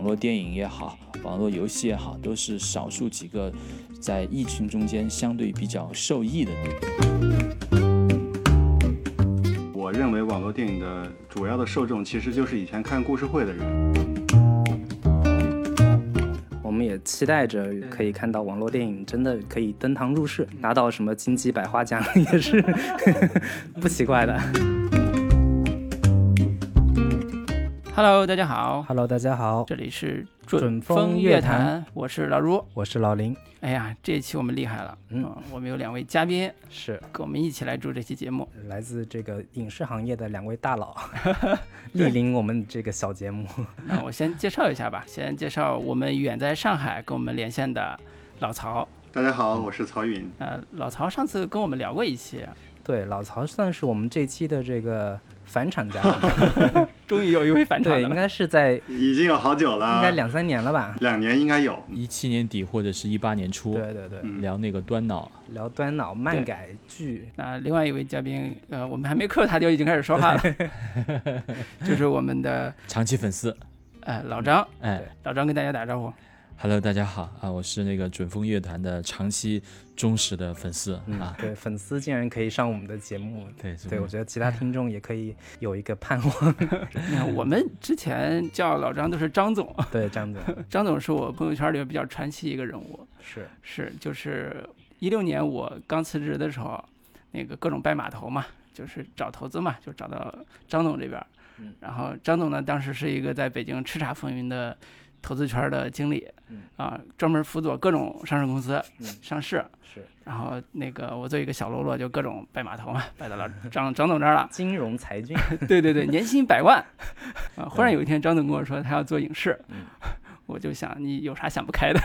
网络电影也好，网络游戏也好，都是少数几个在疫情中间相对比较受益的。我认为网络电影的主要的受众其实就是以前看故事会的人。我们也期待着可以看到网络电影真的可以登堂入室，拿到什么金鸡百花奖也是 不奇怪的。Hello，大家好，Hello，大家好，这里是准风风乐乐坛坛，我是老如。我是老林，哎呀，这一期我们厉害了，嗯。呃我们有两位嘉宾是。跟我们一起来做这期节目。来自这个影视行业的两位大佬，莅临我们这个小节目。那我先介绍一下吧，先介绍我们远在上海跟我们连线的老曹。大家好，我是曹云。呃，老曹上次跟我们聊过一期，对，老曹算是我们这期的这个返场嘉宾，终于有一位返场对。应该是在已经有好久了，应该两三年了吧？两年应该有。一七年底或者是一八年初，对对对，嗯聊那个端脑，聊端脑漫改剧，那另外一位嘉宾，呃，我们还没扣他就已经开始说话了，就是我们的长期粉丝。哎老张，哎老张跟大家打招呼。，Hello，大家好啊，我是那个准风乐团的长期忠实的粉丝嗯啊，。对，粉丝竟然可以上我们的节目，对对我觉得其他听众也可以有一个盼望。你看，我们之前叫老张都是张总，对，张总。张总是我朋友圈里比较传奇一个人物，是。是就是一六年我刚辞职的时候，那个各种拜码头嘛，就是找投资嘛，就找到张总这边然后张总呢当时是一个在北京叱咤风云的投资圈的经理嗯，啊，专门辅佐各种上市公司嗯。上市，是。然后那个我做一个小喽啰就各种拜码头嘛，拜到了 张张总这儿了。金融才俊，对对对，年薪百万。啊！忽然有一天，张总跟我说他要做影视，嗯我就想你有啥想不开的？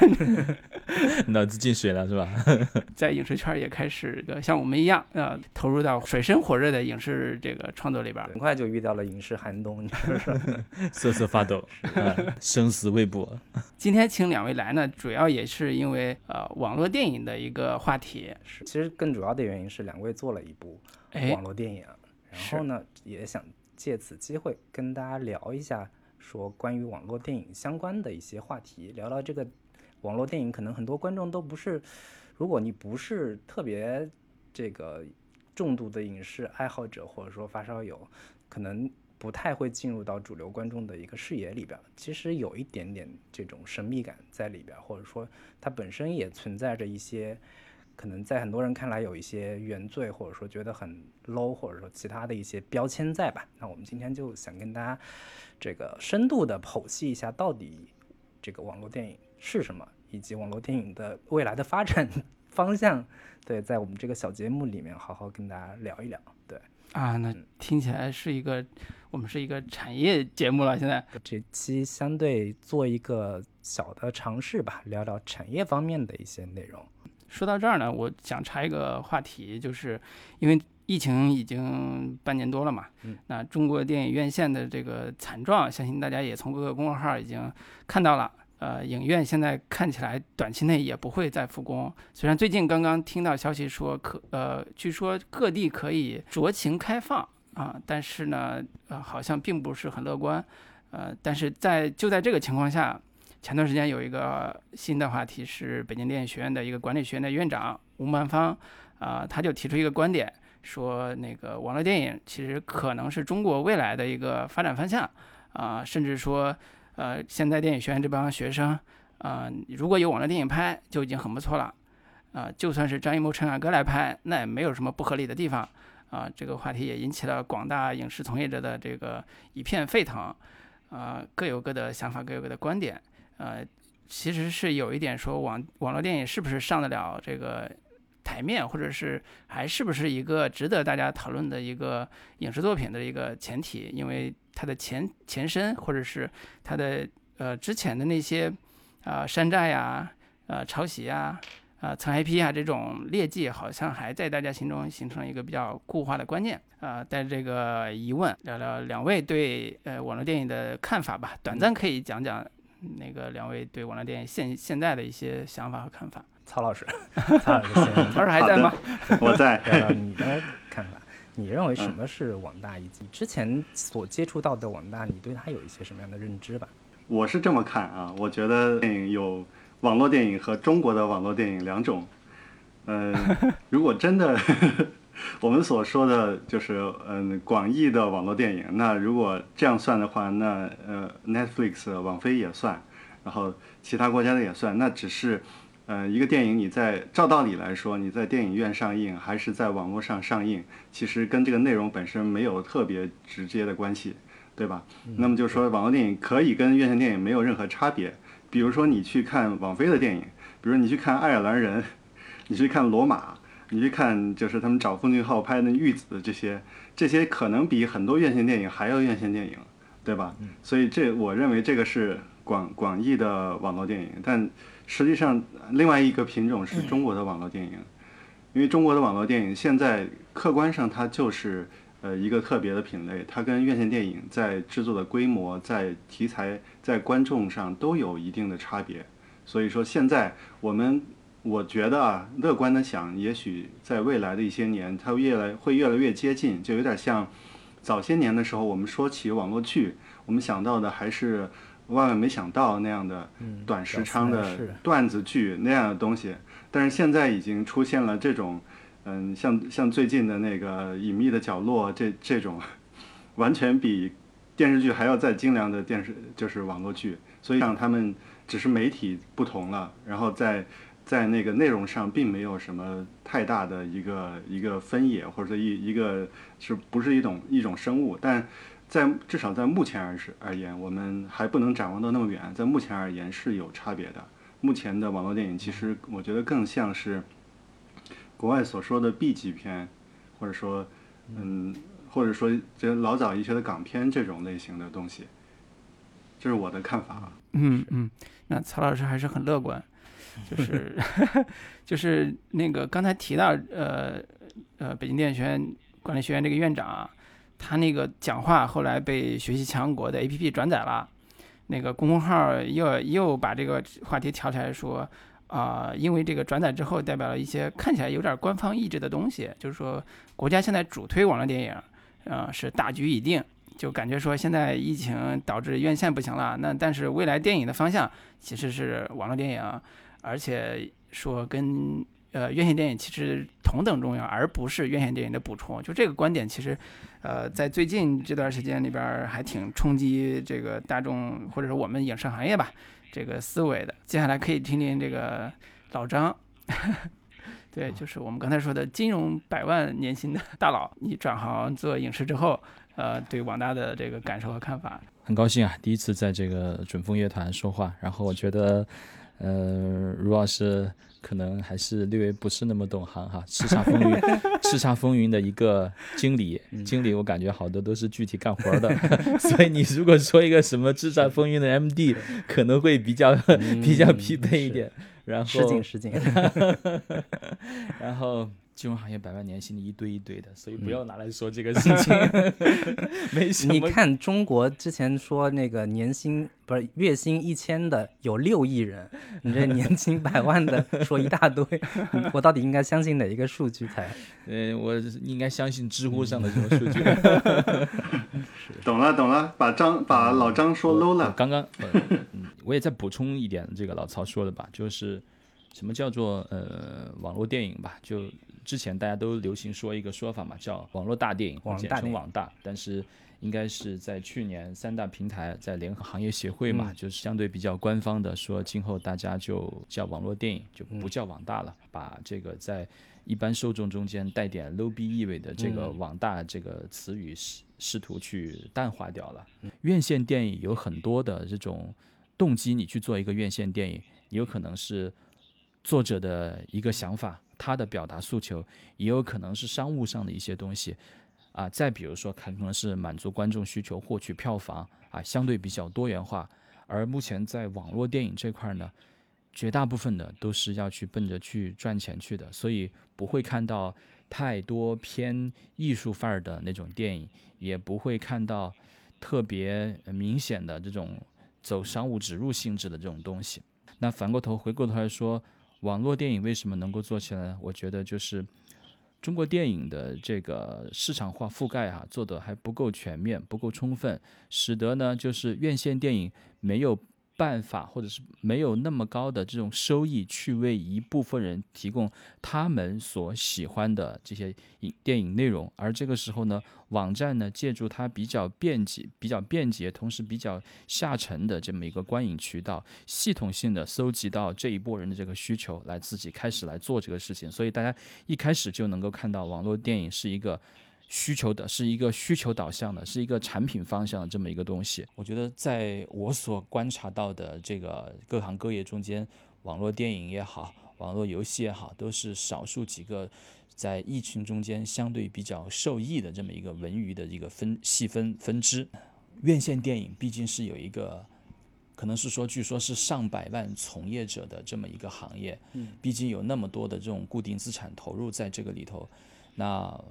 脑子进水了是吧？在影视圈也开始的像我们一样呃投入到水深火热的影视这个创作里边。很快就遇到了影视寒冬？瑟瑟发抖，啊生死未卜。今天请两位来呢，主要也是因为呃网络电影的一个话题。是，其实更主要的原因是两位做了一部哎网，络电影，然后呢，也想借此机会跟大家聊一下，说关于网络电影相关的一些话题，聊聊这个网络电影，可能很多观众都不是，如果你不是特别这个重度的影视爱好者，或者说发烧友，可能不太会进入到主流观众的一个视野里边。其实有一点点这种神秘感在里边，或者说它本身也存在着一些。可能在很多人看来有一些原罪，或者说觉得很 low，或者说其他的一些标签在吧。那我们今天就想跟大家这个深度的剖析一下，到底这个网络电影是什么，以及网络电影的未来的发展 方向。对，在我们这个小节目里面好好跟大家聊一聊。对，啊，那听起来是一个我们是一个产业节目了。现在这期相对做一个小的尝试吧，聊聊产业方面的一些内容。说到这儿呢，我想插一个话题，就是因为疫情已经半年多了嘛，嗯那中国电影院线的这个惨状，相信大家也从各个公众号已经看到了。呃，影院现在看起来短期内也不会再复工。虽然最近刚刚听到消息说可呃，据说各地可以酌情开放啊，但是呢，呃，好像并不是很乐观。呃，但是在就在这个情况下，前段时间有一个新的话题是北京电影学院的一个管理学院的院长吴曼芳，啊、他就提出一个观点，说那个网络电影其实可能是中国未来的一个发展方向，啊、甚至说，呃，现在电影学院这帮学生，啊、如果有网络电影拍就已经很不错了，啊、就算是张艺谋、陈凯歌来拍，那也没有什么不合理的地方，啊、这个话题也引起了广大影视从业者的这个一片沸腾，啊、各有各的想法，各有各的观点。呃，其实是有一点说网网络电影是不是上得了这个台面，或者是还是不是一个值得大家讨论的一个影视作品的一个前提，因为它的前前身或者是它的呃之前的那些啊、山寨呀、呃抄袭呀、啊蹭 IP 啊这种劣迹，好像还在大家心中形成了一个比较固化的观念啊。带着这个疑问，聊聊两位对呃网络电影的看法吧，短暂可以讲讲。那个两位对网络电影现现在的一些想法和看法，曹老师，曹老师曹老师还在吗？我在。你的看法。你认为什么是网大，以及之前所接触到的网大，你对它有一些什么样的认知吧？我是这么看啊，我觉得电影有网络电影和中国的网络电影两种。嗯，如果真的 我们所说的就是嗯广义的网络电影，那如果这样算的话，那呃 Netflix 网飞也算，然后其他国家的也算，那只是呃一个电影你在照道理来说，你在电影院上映还是在网络上上映，其实跟这个内容本身没有特别直接的关系，对吧？那么就是说网络电影可以跟院线电影没有任何差别。比如说你去看网飞的电影，比如你去看《爱尔兰人》，你去看《罗马》。你去看，就是他们找奉俊昊拍的《玉子》这些，这些可能比很多院线电影还要院线电影，对吧？所以这我认为这个是广广义的网络电影，但实际上另外一个品种是中国的网络电影，因为中国的网络电影现在客观上它就是呃一个特别的品类，它跟院线电影在制作的规模、在题材、在观众上都有一定的差别，所以说现在我们。我觉得啊，乐观的想，也许在未来的一些年，它越来会越来越接近，就有点像早些年的时候，我们说起网络剧，我们想到的还是万万没想到那样的短时长的段子剧那样的东西。但是现在已经出现了这种，嗯，像像最近的那个隐秘的角落这这种，完全比电视剧还要再精良的电视就是网络剧。所以让他们只是媒体不同了，然后在。在那个内容上，并没有什么太大的一个一个分野，或者说一一个是不是一种一种生物？但在至少在目前而是而言，我们还不能展望到那么远。在目前而言是有差别的。目前的网络电影，其实我觉得更像是国外所说的 B 级片，或者说嗯，或者说这老早一些的港片这种类型的东西，这是我的看法。嗯嗯，那曹老师还是很乐观。就是 就是那个刚才提到呃呃北京电影学院管理学院这个院长啊，他那个讲话后来被学习强国的 A P P 转载了，那个公众号又又把这个话题挑起来说啊，因为这个转载之后代表了一些看起来有点官方意志的东西，就是说国家现在主推网络电影，呃是大局已定，就感觉说现在疫情导致院线不行了，那但是未来电影的方向其实是网络电影。而且说跟呃院线电影其实同等重要，而不是院线电影的补充。就这个观点，其实呃在最近这段时间里边还挺冲击这个大众或者说我们影视行业吧这个思维的。接下来可以听听这个老张，对，就是我们刚才说的金融百万年薪的大佬，你转行做影视之后，呃，对网大的这个感受和看法。很高兴啊，第一次在这个准风乐团说话，然后我觉得。呃，卢老师可能还是略微不是那么懂行哈，叱咤风云，叱咤风云的一个经理，经理我感觉好多都是具体干活的，所以你如果说一个什么叱咤风云的 MD，可能会比较比较匹配一点。然后，失敬失敬。然后。金融行业百万年薪的一堆一堆的，所以不要拿来说这个事情。没什么。你看中国之前说那个年薪不是月薪一千的有六亿人，你这年薪百万的说一大堆，我到底应该相信哪一个数据才？呃，我应该相信知乎上的这种数据。懂了懂了，把张把老张说 low 了。刚刚，我也再补充一点，这个老曹说的吧，就是什么叫做呃网络电影吧，就。之前大家都流行说一个说法嘛，叫网络大电影，简称网大。但是应该是在去年三大平台在联合行业协会嘛，就是相对比较官方的说，今后大家就叫网络电影，就不叫网大了，把这个在一般受众中间带点 low 逼意味的这个网大这个词语试试图去淡化掉了。院线电影有很多的这种动机，你去做一个院线电影，有可能是作者的一个想法。他的表达诉求也有可能是商务上的一些东西，啊，再比如说可能是满足观众需求、获取票房啊，相对比较多元化。而目前在网络电影这块呢，绝大部分的都是要去奔着去赚钱去的，所以不会看到太多偏艺术范儿的那种电影，也不会看到特别明显的这种走商务植入性质的这种东西。那反过头回过头来说。网络电影为什么能够做起来？我觉得就是中国电影的这个市场化覆盖啊做的还不够全面、不够充分，使得呢就是院线电影没有。办法，或者是没有那么高的这种收益，去为一部分人提供他们所喜欢的这些影电影内容。而这个时候呢，网站呢借助它比较便捷、比较便捷，同时比较下沉的这么一个观影渠道，系统性的搜集到这一波人的这个需求，来自己开始来做这个事情。所以大家一开始就能够看到，网络电影是一个。需求的是一个需求导向的，是一个产品方向的这么一个东西。我觉得在我所观察到的这个各行各业中间，网络电影也好，网络游戏也好，都是少数几个在疫情中间相对比较受益的这么一个文娱的一个分细分分支。院线电影毕竟是有一个，可能是说，据说是上百万从业者的这么一个行业，嗯，毕竟有那么多的这种固定资产投入在这个里头，那。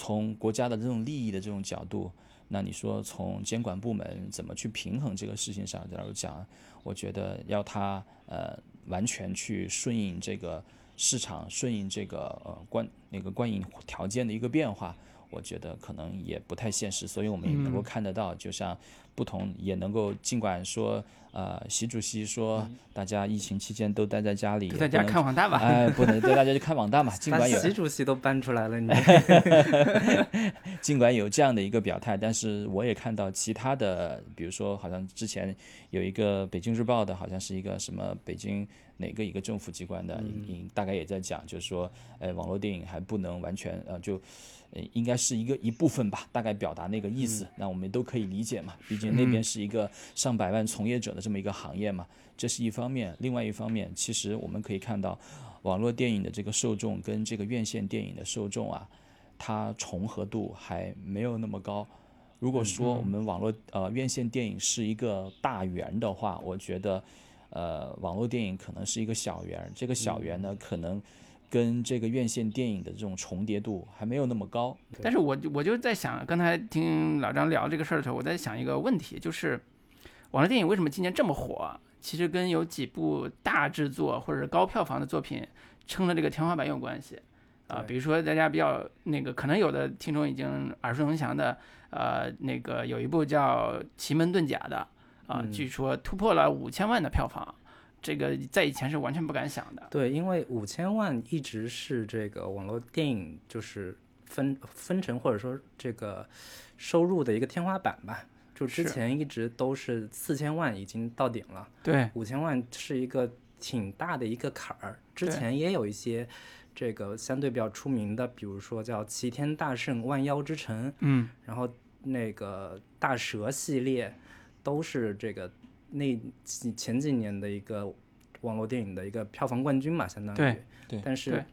从国家的这种利益的这种角度，那你说从监管部门怎么去平衡这个事情上假如讲，我觉得要它呃完全去顺应这个市场，顺应这个呃观那个观影条件的一个变化，我觉得可能也不太现实。所以我们也能够看得到，就像不同也能够尽管说。呃，习主席说，大家疫情期间都待在家里，在家看网大吧。哎，不能带大家去看网大嘛。尽管有习主席都搬出来了，你。尽管有这样的一个表态，但是我也看到其他的，比如说，好像之前有一个《北京日报》的，好像是一个什么北京哪个一个政府机关的，大概也在讲，就是说，哎，网络电影还不能完全呃就。呃，应该是一个一部分吧，大概表达那个意思，那我们都可以理解嘛。毕竟那边是一个上百万从业者的这么一个行业嘛，这是一方面。另外一方面，其实我们可以看到，网络电影的这个受众跟这个院线电影的受众啊，它重合度还没有那么高。如果说我们网络呃院线电影是一个大圆的话，我觉得，呃，网络电影可能是一个小圆。这个小圆呢，可能。跟这个院线电影的这种重叠度还没有那么高，但是我我就在想，刚才听老张聊这个事儿的时候，我在想一个问题，就是网络电影为什么今年这么火？其实跟有几部大制作或者是高票房的作品撑了这个天花板有关系啊。比如说大家比较那个，可能有的听众已经耳熟能详的，呃，那个有一部叫《奇门遁甲》的啊，据说突破了五千万的票房。这个在以前是完全不敢想的。对，因为五千万一直是这个网络电影就是分分成或者说这个收入的一个天花板吧。就之前一直都是四千万已经到顶了。对，五千万是一个挺大的一个坎儿。之前也有一些这个相对比较出名的，比如说叫《齐天大圣万妖之城》，嗯，然后那个大蛇系列都是这个。那几前几年的一个网络电影的一个票房冠军嘛，相当于对对，但是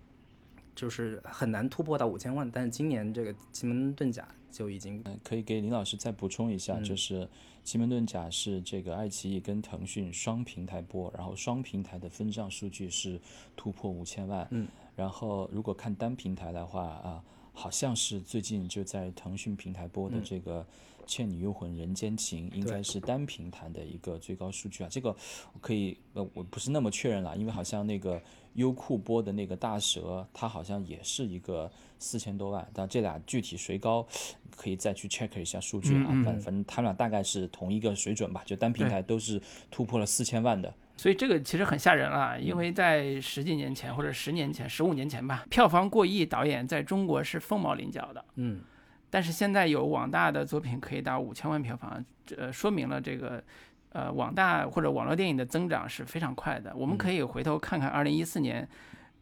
就是很难突破到五千万。但是今年这个《奇门遁甲》就已经可以给林老师再补充一下，就是《奇门遁甲》是这个爱奇艺跟腾讯双平台播，然后双平台的分账数据是突破五千万。嗯，然后如果看单平台的话啊，好像是最近就在腾讯平台播的这个。《倩女幽魂》《人间情》应该是单平台的一个最高数据啊，这个我可以呃，我不是那么确认了，因为好像那个优酷播的那个大蛇，它好像也是一个四千多万，但这俩具体谁高，可以再去 check 一下数据啊，反反正他们俩大概是同一个水准吧，就单平台都是突破了四千万的，所以这个其实很吓人了，因为在十几年前或者十年前、十五年前吧，票房过亿导演在中国是凤毛麟角的，嗯。但是现在有网大的作品可以达五千万票房，呃，说明了这个，呃，网大或者网络电影的增长是非常快的。我们可以回头看看二零一四年，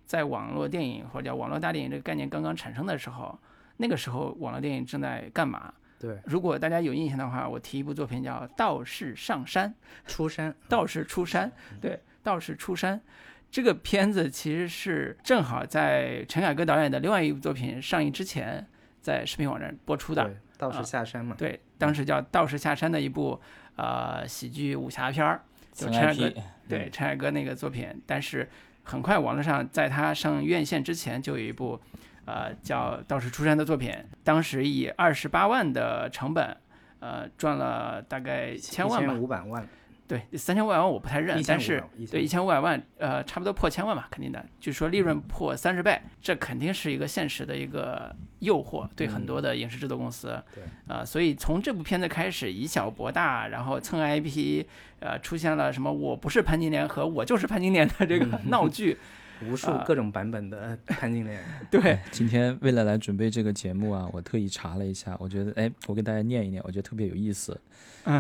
在网络电影或者叫网络大电影这个概念刚刚产生的时候，那个时候网络电影正在干嘛？对，如果大家有印象的话，我提一部作品叫《道士上山》，出山，道士出山，对，道士出山，这个片子其实是正好在陈凯歌导演的另外一部作品上映之前。在视频网站播出的《道士下山》嘛，对，当时叫《道士下山》的一部呃喜剧武侠片儿，就陈凯歌对陈凯歌那个作品。但是很快网络上在他上院线之前就有一部呃叫《道士出山》的作品，当时以二十八万的成本呃赚了大概千万吧，五百万，对，三千五百万我不太认，但是对一千五百万，呃，差不多破千万吧，肯定的。就是说利润破三十倍，这肯定是一个现实的一个诱惑，对很多的影视制作公司。对，啊，所以从这部片子开始以小博大，然后蹭 IP，呃，出现了什么我不是潘金莲和我就是潘金莲的这个闹剧。无数各种版本的 潘金莲。对，今天为了来准备这个节目啊，我特意查了一下，我觉得，哎，我给大家念一念，我觉得特别有意思。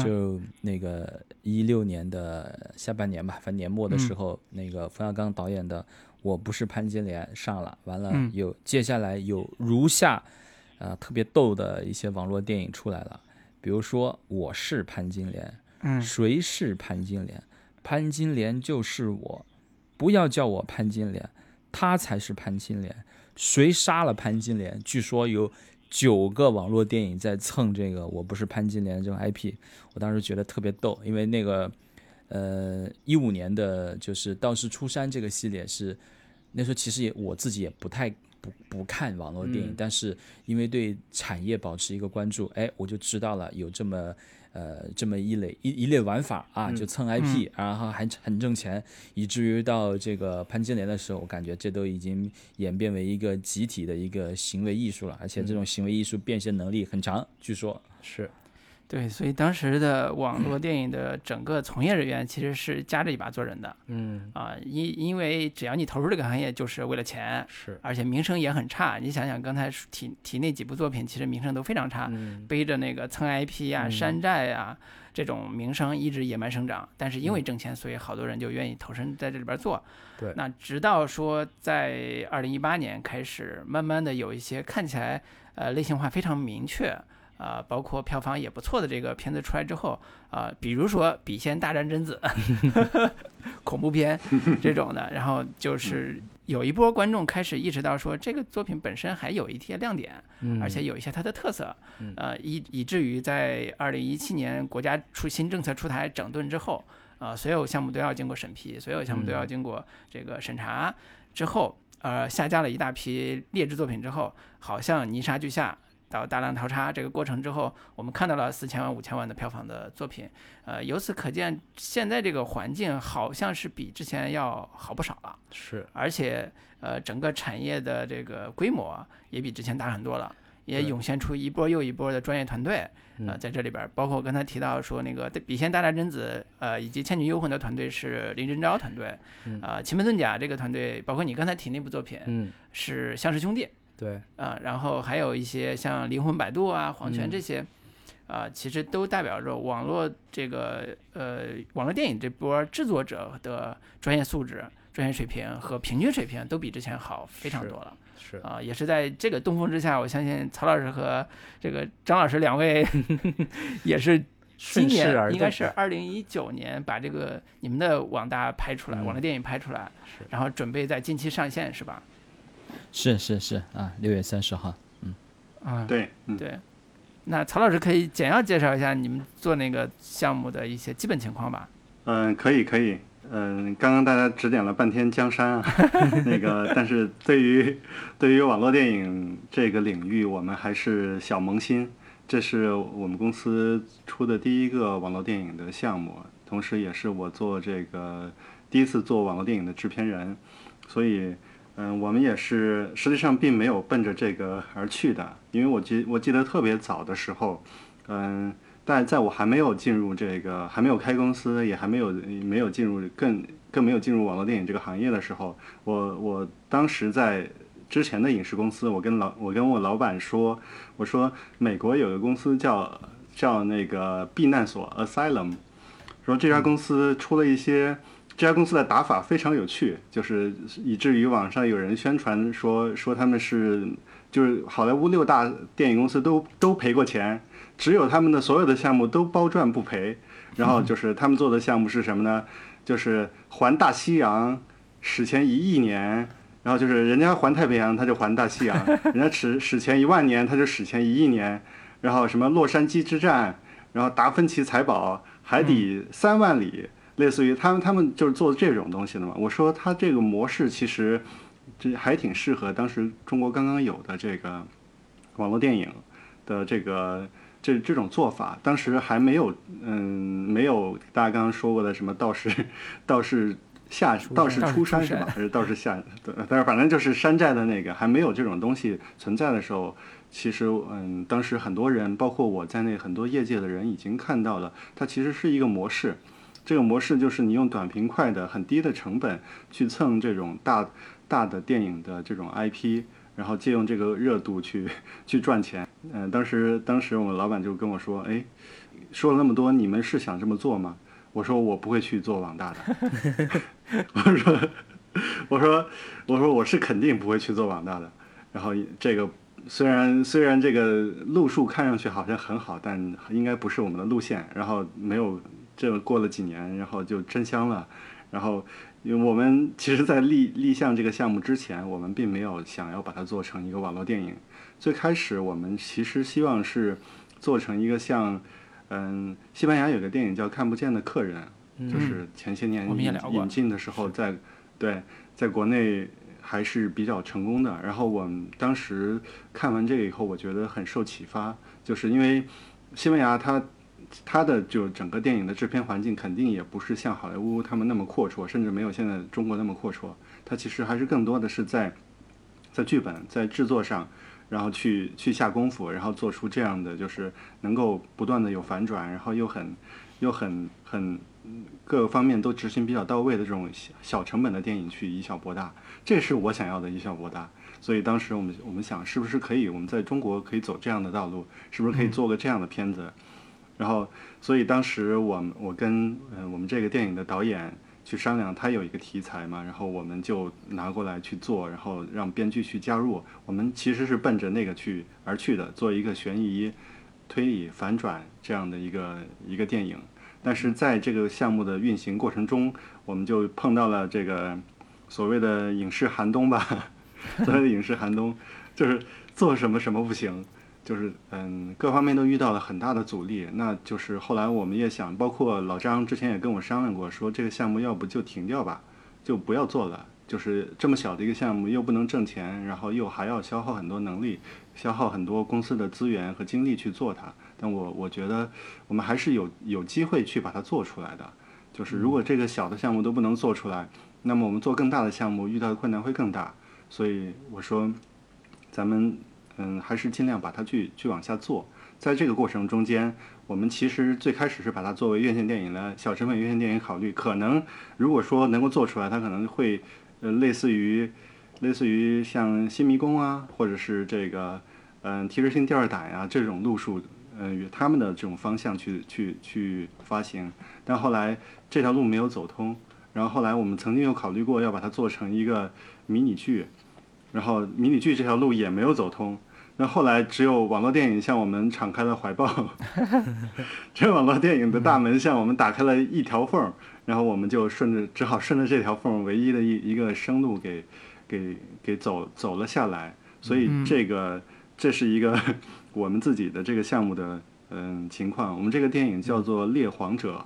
就那个一六年的下半年吧，反正年末的时候，那个冯小刚导演的《我不是潘金莲》上了，完了有接下来有如下，呃，特别逗的一些网络电影出来了，比如说《我是潘金莲》，嗯，谁是潘金莲？潘金莲就是我。不要叫我潘金莲，她才是潘金莲。谁杀了潘金莲？据说有九个网络电影在蹭这个“我不是潘金莲”这种 IP。我当时觉得特别逗，因为那个，呃，一五年的就是《道士出山》这个系列是那时候其实也我自己也不太不不看网络电影，但是因为对产业保持一个关注，哎，我就知道了有这么。呃，这么一类一一类玩法啊，就蹭 IP，然后还很挣钱，以至于到这个潘金莲的时候，我感觉这都已经演变为一个集体的一个行为艺术了，而且这种行为艺术变现能力很强，据说。是。对，所以当时的网络电影的整个从业人员其实是夹着尾巴做人的，嗯啊，因因为只要你投入这个行业，就是为了钱，是，而且名声也很差。你想想刚才提提那几部作品，其实名声都非常差，背着那个蹭 IP 呀、山寨啊这种名声一直野蛮生长。但是因为挣钱，所以好多人就愿意投身在这里边做。对，那直到说在二零一八年开始，慢慢的有一些看起来呃类型化非常明确。啊，包括票房也不错的这个片子出来之后，啊，比如说《笔仙大战贞子》恐怖片 这种的，然后就是有一波观众开始意识到说，这个作品本身还有一些亮点，而且有一些它的特色，呃，以以至于在二零一七年国家出新政策出台整顿之后，啊，所有项目都要经过审批，所有项目都要经过这个审查之后，呃，下架了一大批劣质作品之后，好像泥沙俱下。到大浪淘沙这个过程之后，我们看到了四千万、五千万的票房的作品，呃，由此可见，现在这个环境好像是比之前要好不少了。是，而且，呃，整个产业的这个规模也比之前大很多了，也涌现出一波又一波的专业团队，呃，在这里边，包括我刚才提到说那个《笔仙大战贞子》，呃，以及《倩女幽魂》的团队是林真昭团队，啊，《奇门遁甲》这个团队，包括你刚才提那部作品，嗯，是相识兄弟。对，啊，然后还有一些像灵魂摆渡啊、黄泉这些，啊，其实都代表着网络这个呃网络电影这波制作者的专业素质、专业水平和平均水平都比之前好非常多了。是啊，也是在这个东风之下，我相信曹老师和这个张老师两位 也是今年应该是二零一九年把这个你们的网大拍出来，网络电影拍出来，然后准备在近期上线，是吧？是是是啊，六月三十号，嗯，啊，对，对，那曹老师可以简要介绍一下你们做那个项目的一些基本情况吧？嗯，可以可以，嗯，刚刚大家指点了半天江山啊，那个，但是对于对于网络电影这个领域，我们还是小萌新，这是我们公司出的第一个网络电影的项目，同时也是我做这个第一次做网络电影的制片人，所以。嗯，我们也是，实际上并没有奔着这个而去的，因为我记我记得特别早的时候，嗯，但在我还没有进入这个，还没有开公司，也还没有没有进入更更没有进入网络电影这个行业的时候，我我当时在之前的影视公司，我跟老我跟我老板说，我说美国有个公司叫叫那个避难所 Asylum，说这家公司出了一些。这家公司的打法非常有趣，就是以至于网上有人宣传说说他们是，就是好莱坞六大电影公司都都赔过钱，只有他们的所有的项目都包赚不赔。然后就 是他们做的项目是什么呢？就是环大西洋，史前一亿年，然后就是人家环太平洋他就环大西洋，人家史史前一万年他就史前一亿年，然后什么洛杉矶之战，然后达芬奇财宝，海底三万里。类似于他们，他们就是做这种东西的嘛。我说他这个模式其实，这还挺适合当时中国刚刚有的这个网络电影的这个这这种做法，当时还没有，嗯，没有大家刚刚说过的什么道士，道士下道士出山是吧？还是道士下？对，但是反正就是山寨的那个，还没有这种东西存在的时候，其实，嗯，当时很多人，包括我在内，很多业界的人已经看到了，它其实是一个模式。这个模式就是你用短平快的、很低的成本去蹭这种大大的电影的这种 IP。然后借用这个热度去 去赚钱，嗯，当时当时我们老板就跟我说，哎，说了那么多，你们是想这么做吗？我说我不会去做网大的，我说 我说我说我是肯定不会去做网大的。然后这个虽然虽然这个路数看上去好像很好，但应该不是我们的路线。然后没有这过了几年，然后就真香了，然后。因为我们其实，在立立项这个项目之前，我们并没有想要把它做成一个网络电影。最开始，我们其实希望是做成一个像，嗯，西班牙有个电影叫《看不见的客人》，就是前些年引引进的时候，在对，在国内还是比较成功的。然后我们当时看完这个以后，我觉得很受启发，就是因为西班牙它。它的就整个电影的制片环境肯定也不是像好莱坞他们那么阔绰，甚至没有现在中国那么阔绰。它其实还是更多的是在在剧本、在制作上，然后去去下功夫，然后做出这样的就是能够不断的有反转，然后又很又很很各个方面都执行比较到位的这种小成本的电影去以小博大。这是我想要的以小博大。所以当时我们我们想，是不是可以我们在中国可以走这样的道路？是不是可以做个这样的片子？然后，所以当时我我跟呃我们这个电影的导演去商量，他有一个题材嘛，然后我们就拿过来去做，然后让编剧去加入。我们其实是奔着那个去而去的，做一个悬疑、推理、反转这样的一个一个电影。但是在这个项目的运行过程中，我们就碰到了这个所谓的影视寒冬吧，所谓的影视寒冬，就是做什么什么不行。就是嗯，各方面都遇到了很大的阻力。那就是后来我们也想，包括老张之前也跟我商量过，说这个项目要不就停掉吧，就不要做了。就是这么小的一个项目，又不能挣钱，然后又还要消耗很多能力，消耗很多公司的资源和精力去做它。但我我觉得我们还是有有机会去把它做出来的。就是如果这个小的项目都不能做出来，那么我们做更大的项目遇到的困难会更大。所以我说，咱们。嗯，还是尽量把它去去往下做。在这个过程中间，我们其实最开始是把它作为院线电影的小成本院线电影考虑。可能如果说能够做出来，它可能会呃类似于类似于像《新迷宫》啊，或者是这个嗯提示性吊胆呀这种路数，嗯与他们的这种方向去去去发行。但后来这条路没有走通，然后后来我们曾经有考虑过要把它做成一个迷你剧。然后迷你剧这条路也没有走通，那后来只有网络电影向我们敞开了怀抱，这网络电影的大门向我们打开了一条缝，然后我们就顺着只好顺着这条缝唯一的一一个生路给给给走走了下来，所以这个这是一个 我们自己的这个项目的嗯情况，我们这个电影叫做《猎黄者》，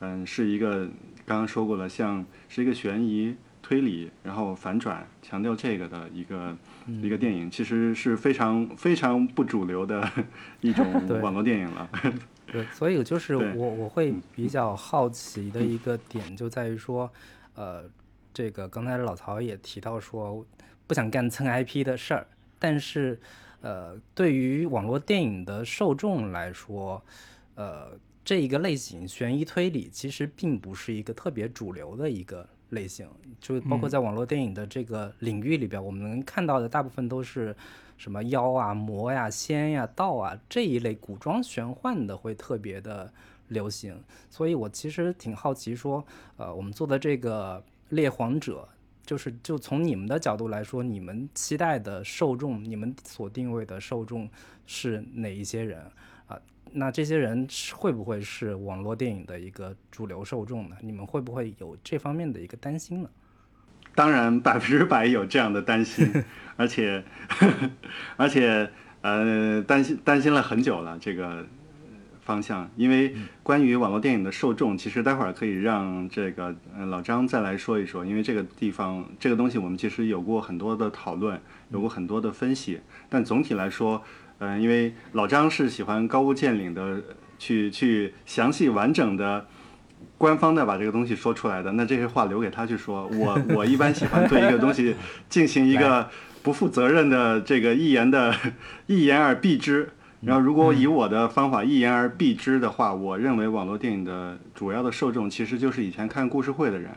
嗯是一个刚刚说过了，像是一个悬疑。推理，然后反转，强调这个的一个一个电影，其实是非常非常不主流的 一种网络电影了。对，所以就是我我会比较好奇的一个点就在于说，呃，这个刚才老曹也提到说不想干蹭 IP 的事儿，但是呃，对于网络电影的受众来说，呃，这一个类型悬疑推理其实并不是一个特别主流的一个。类型就包括在网络电影的这个领域里边，我们能看到的大部分都是什么妖啊、魔呀、仙呀、道啊这一类古装玄幻的会特别的流行。所以我其实挺好奇，说呃，我们做的这个猎皇者，就是就从你们的角度来说，你们期待的受众，你们所定位的受众是哪一些人？那这些人会不会是网络电影的一个主流受众呢？你们会不会有这方面的一个担心呢？当然，百分之百有这样的担心，而且，而且，呃，担心担心了很久了这个方向。因为关于网络电影的受众，其实待会儿可以让这个呃老张再来说一说。因为这个地方这个东西，我们其实有过很多的讨论，有过很多的分析。但总体来说，嗯，因为老张是喜欢高屋建瓴的，去去详细完整的。官方的把这个东西说出来的，那这些话留给他去说。我 我一般喜欢对一个东西进行一个不负责任的这个一言的一言而蔽之。然后，如果以我的方法一言而蔽之的话，我认为网络电影的主要的受众其实就是以前看故事会的人，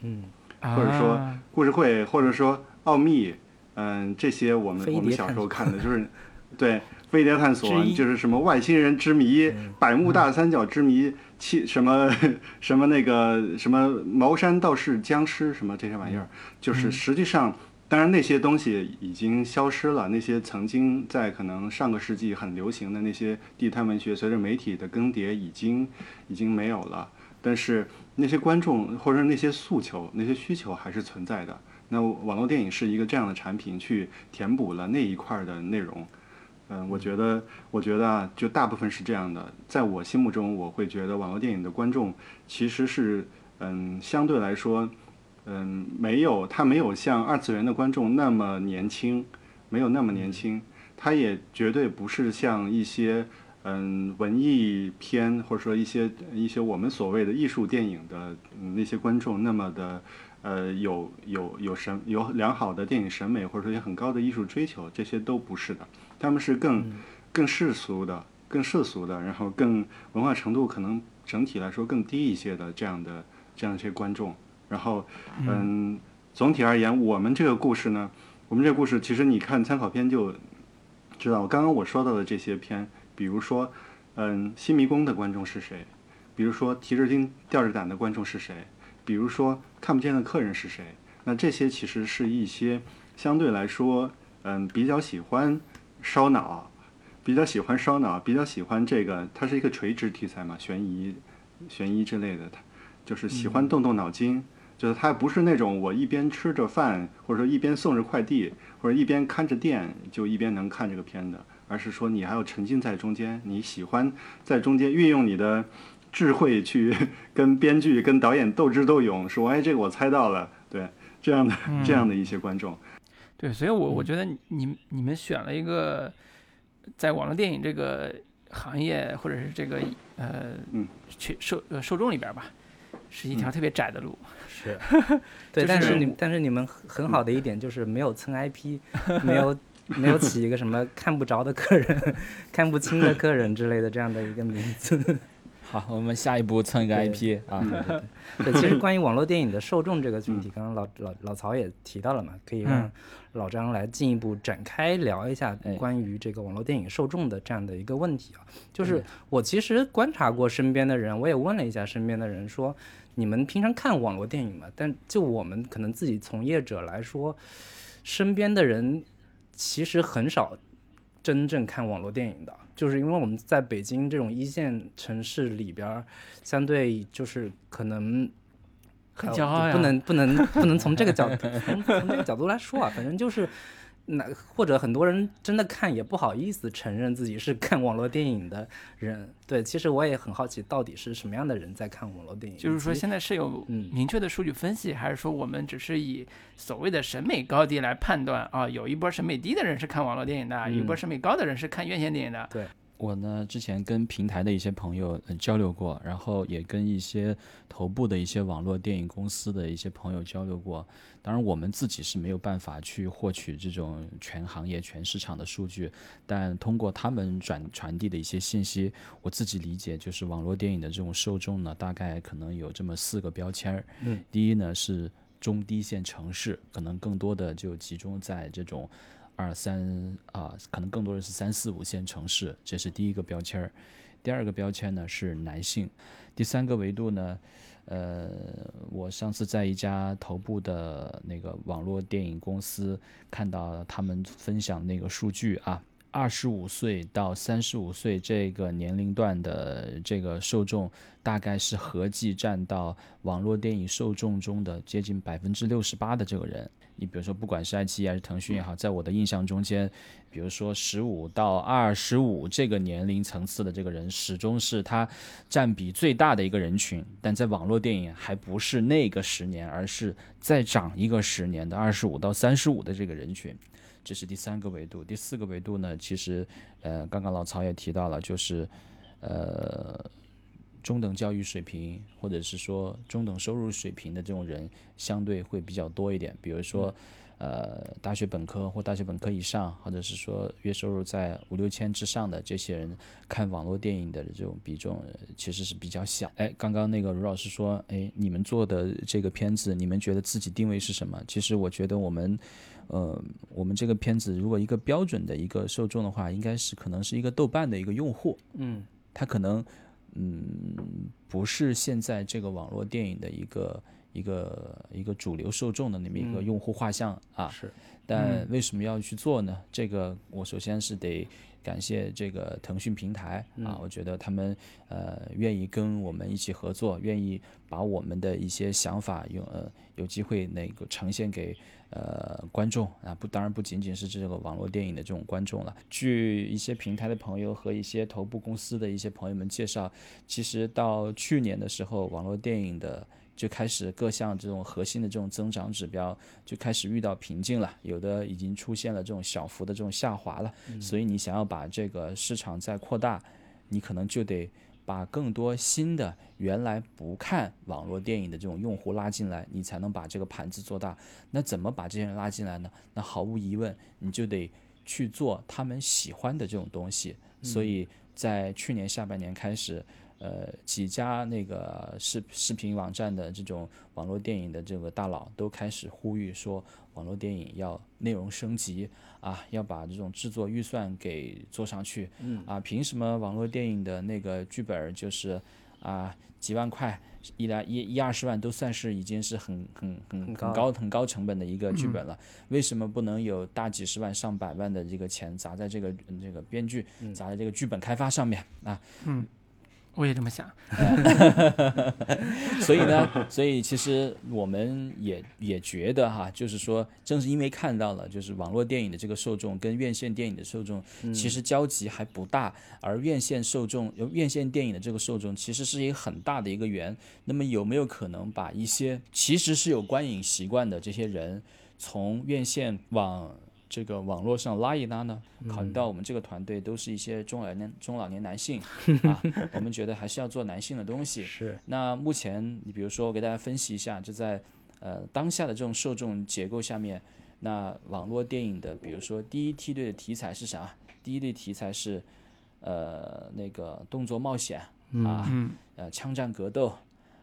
嗯，或者说故事会，或者说奥秘，嗯，这些我们我们小时候看的就是，对。飞碟探索就是什么外星人之谜、百慕大三角之谜、七什么 什么那个什么茅山道士、僵尸什么这些玩意儿，就是实际上，当然那些东西已经消失了。那些曾经在可能上个世纪很流行的那些地摊文学，随着媒体的更迭，已经已经没有了。但是那些观众或者那些诉求、那些需求还是存在的。那网络电影是一个这样的产品，去填补了那一块的内容。嗯，我觉得，我觉得啊，就大部分是这样的。在我心目中，我会觉得网络电影的观众其实是，嗯，相对来说，嗯，没有他没有像二次元的观众那么年轻，没有那么年轻。他也绝对不是像一些，嗯，文艺片或者说一些一些我们所谓的艺术电影的那些观众那么的，呃，有有有审有良好的电影审美或者说有很高的艺术追求，这些都不是的。他们是更更世俗的、更世俗的，然后更文化程度可能整体来说更低一些的这样的这样一些观众。然后，嗯，总体而言，我们这个故事呢，我们这个故事其实你看参考片就知道，刚刚我说到的这些片，比如说，嗯，新迷宫的观众是谁？比如说提着筋吊着胆的观众是谁？比如说看不见的客人是谁？那这些其实是一些相对来说，嗯，比较喜欢。烧脑，比较喜欢烧脑，比较喜欢这个，它是一个垂直题材嘛，悬疑、悬疑之类的，它就是喜欢动动脑筋，就是它不是那种我一边吃着饭，或者说一边送着快递，或者一边看着店就一边能看这个片的，而是说你还要沉浸在中间，你喜欢在中间运用你的智慧去 跟编剧、跟导演斗智斗勇，说哎这个我猜到了，对这样的这样的一些观众。对，所以，我我觉得你你们选了一个在网络电影这个行业或者是这个呃，去受呃受众里边吧，是一条特别窄的路。是，对，但是你但是你们很好的一点就是没有蹭 IP，没有没有起一个什么看不着的客人、看不清的客人之类的这样的一个名字。好，我们下一步蹭一个 IP 啊。对，其实关于网络电影的受众这个 群体，刚刚老老老曹也提到了嘛，可以让老张来进一步展开聊一下关于这个网络电影受众的这样的一个问题啊。就是我其实观察过身边的人，我也问了一下身边的人，说你们平常看网络电影吗？但就我们可能自己从业者来说，身边的人其实很少真正看网络电影的。就是因为我们在北京这种一线城市里边，相对就是可能很骄傲不能不能不能从这个角度从从这个角度来说啊，反正就是。那或者很多人真的看也不好意思承认自己是看网络电影的人，对，其实我也很好奇，到底是什么样的人在看网络电影？就是说现在是有明确的数据分析，还是说我们只是以所谓的审美高低来判断啊？有一波审美低的人是看网络电影的，有一波审美高的人是看院线电影的。对。我呢，之前跟平台的一些朋友交流过，然后也跟一些头部的一些网络电影公司的一些朋友交流过。当然，我们自己是没有办法去获取这种全行业、全市场的数据，但通过他们转传递的一些信息，我自己理解就是网络电影的这种受众呢，大概可能有这么四个标签儿。嗯，第一呢是中低线城市，可能更多的就集中在这种。二三啊，可能更多的是三四五线城市，这是第一个标签儿。第二个标签呢是男性。第三个维度呢，呃，我上次在一家头部的那个网络电影公司看到他们分享那个数据啊，二十五岁到三十五岁这个年龄段的这个受众，大概是合计占到网络电影受众中的接近百分之六十八的这个人。你比如说，不管是爱奇艺还是腾讯也好，在我的印象中间，比如说十五到二十五这个年龄层次的这个人，始终是他占比最大的一个人群。但在网络电影还不是那个十年，而是再长一个十年的二十五到三十五的这个人群。这是第三个维度。第四个维度呢，其实呃，刚刚老曹也提到了，就是呃。中等教育水平，或者是说中等收入水平的这种人，相对会比较多一点。比如说，呃，大学本科或大学本科以上，或者是说月收入在五六千之上的这些人，看网络电影的这种比重其实是比较小。哎，刚刚那个卢老师说，哎，你们做的这个片子，你们觉得自己定位是什么？其实我觉得我们，呃，我们这个片子如果一个标准的一个受众的话，应该是可能是一个豆瓣的一个用户。嗯，他可能。嗯，不是现在这个网络电影的一个一个一个主流受众的那么一个用户画像啊。是。但为什么要去做呢？这个我首先是得感谢这个腾讯平台啊，我觉得他们呃愿意跟我们一起合作，愿意把我们的一些想法有呃有机会那个呈现给。呃，观众啊，不，当然不仅仅是这个网络电影的这种观众了。据一些平台的朋友和一些头部公司的一些朋友们介绍，其实到去年的时候，网络电影的就开始各项这种核心的这种增长指标就开始遇到瓶颈了，有的已经出现了这种小幅的这种下滑了。所以你想要把这个市场再扩大，你可能就得。把更多新的原来不看网络电影的这种用户拉进来，你才能把这个盘子做大。那怎么把这些人拉进来呢？那毫无疑问，你就得去做他们喜欢的这种东西。所以在去年下半年开始。呃，几家那个视视频网站的这种网络电影的这个大佬都开始呼吁说，网络电影要内容升级啊，要把这种制作预算给做上去。嗯啊，凭什么网络电影的那个剧本就是啊几万块一来一一二十万都算是已经是很很很很高很高成本的一个剧本了？为什么不能有大几十万上百万的这个钱砸在这个这个编剧砸在这个剧本开发上面啊？嗯。我也这么想，所以呢，所以其实我们也也觉得哈，就是说，正是因为看到了，就是网络电影的这个受众跟院线电影的受众其实交集还不大，而院线受众、院线电影的这个受众其实是一个很大的一个源。那么有没有可能把一些其实是有观影习惯的这些人，从院线往这个网络上拉一拉呢？考虑到我们这个团队都是一些中老年中老年男性 啊，我们觉得还是要做男性的东西。是。那目前你比如说，我给大家分析一下，就在呃当下的这种受众结构下面，那网络电影的，比如说第一梯队的题材是啥？第一类题材是呃那个动作冒险啊，呃枪战格斗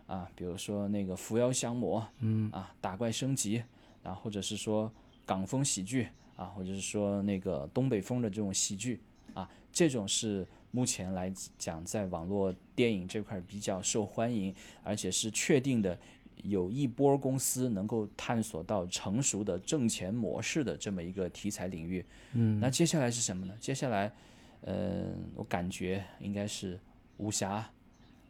啊，比如说那个扶摇降魔，嗯啊打怪升级，然啊或者是说港风喜剧。啊，或者是说那个东北风的这种喜剧啊，这种是目前来讲在网络电影这块比较受欢迎，而且是确定的有一波公司能够探索到成熟的挣钱模式的这么一个题材领域。嗯，那接下来是什么呢？接下来，呃，我感觉应该是武侠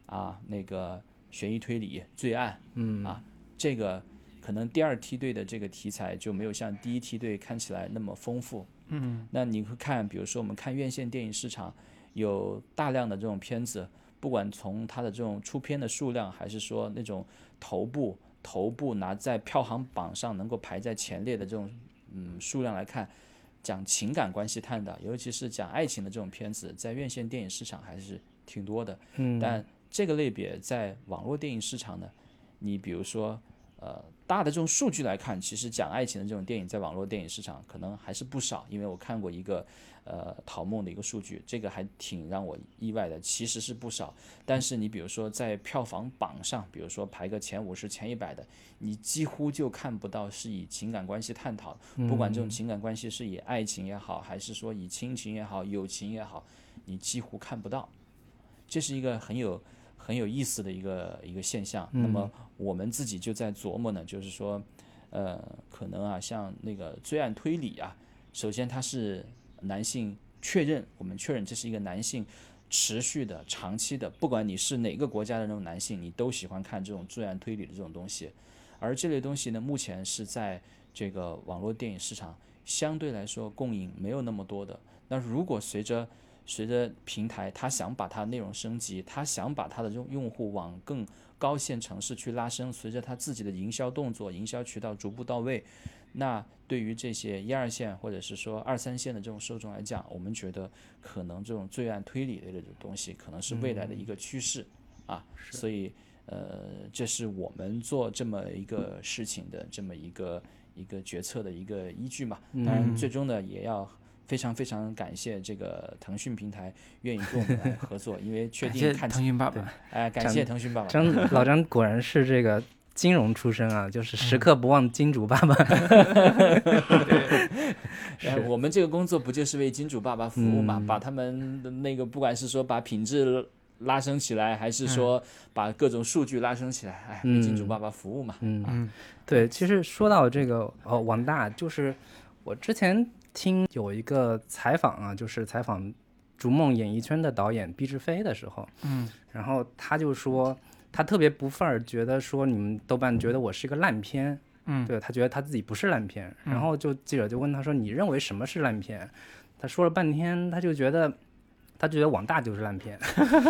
啊，那个悬疑推理、罪案，嗯啊，这个。可能第二梯队的这个题材就没有像第一梯队看起来那么丰富。嗯，那你会看，比如说我们看院线电影市场，有大量的这种片子，不管从它的这种出片的数量，还是说那种头部头部拿在票房榜上能够排在前列的这种嗯数量来看，讲情感关系探讨，尤其是讲爱情的这种片子，在院线电影市场还是挺多的。嗯，但这个类别在网络电影市场呢，你比如说呃。大的这种数据来看，其实讲爱情的这种电影在网络电影市场可能还是不少。因为我看过一个呃陶梦的一个数据，这个还挺让我意外的，其实是不少。但是你比如说在票房榜上，比如说排个前五十、前一百的，你几乎就看不到是以情感关系探讨，不管这种情感关系是以爱情也好，还是说以亲情也好、友情也好，你几乎看不到。这是一个很有。很有意思的一个一个现象，那么我们自己就在琢磨呢，就是说，呃，可能啊，像那个罪案推理啊，首先它是男性确认，我们确认这是一个男性持续的、长期的，不管你是哪个国家的那种男性，你都喜欢看这种罪案推理的这种东西，而这类东西呢，目前是在这个网络电影市场相对来说供应没有那么多的。那如果随着随着平台他想把它内容升级，他想把他的用用户往更高线城市去拉升，随着他自己的营销动作、营销渠道逐步到位，那对于这些一二线或者是说二三线的这种受众来讲，我们觉得可能这种罪案推理类的东西可能是未来的一个趋势啊，所以呃，这是我们做这么一个事情的这么一个一个决策的一个依据嘛。当然，最终呢也要。非常非常感谢这个腾讯平台愿意跟我们来合作，因为确定看腾讯爸爸，哎，感谢腾讯爸爸。张老张果然是这个金融出身啊，就是时刻不忘金主爸爸。是，我们这个工作不就是为金主爸爸服务嘛？把他们的那个，不管是说把品质拉升起来，还是说把各种数据拉升起来，哎，为金主爸爸服务嘛。嗯嗯，对，其实说到这个，哦，王大，就是我之前。听有一个采访啊，就是采访逐梦演艺圈的导演毕志飞的时候，嗯，然后他就说他特别不忿儿，觉得说你们豆瓣觉得我是一个烂片，嗯，对他觉得他自己不是烂片，然后就记者就问他说你认为什么是烂片？他说了半天，他就觉得他觉得网大就是烂片，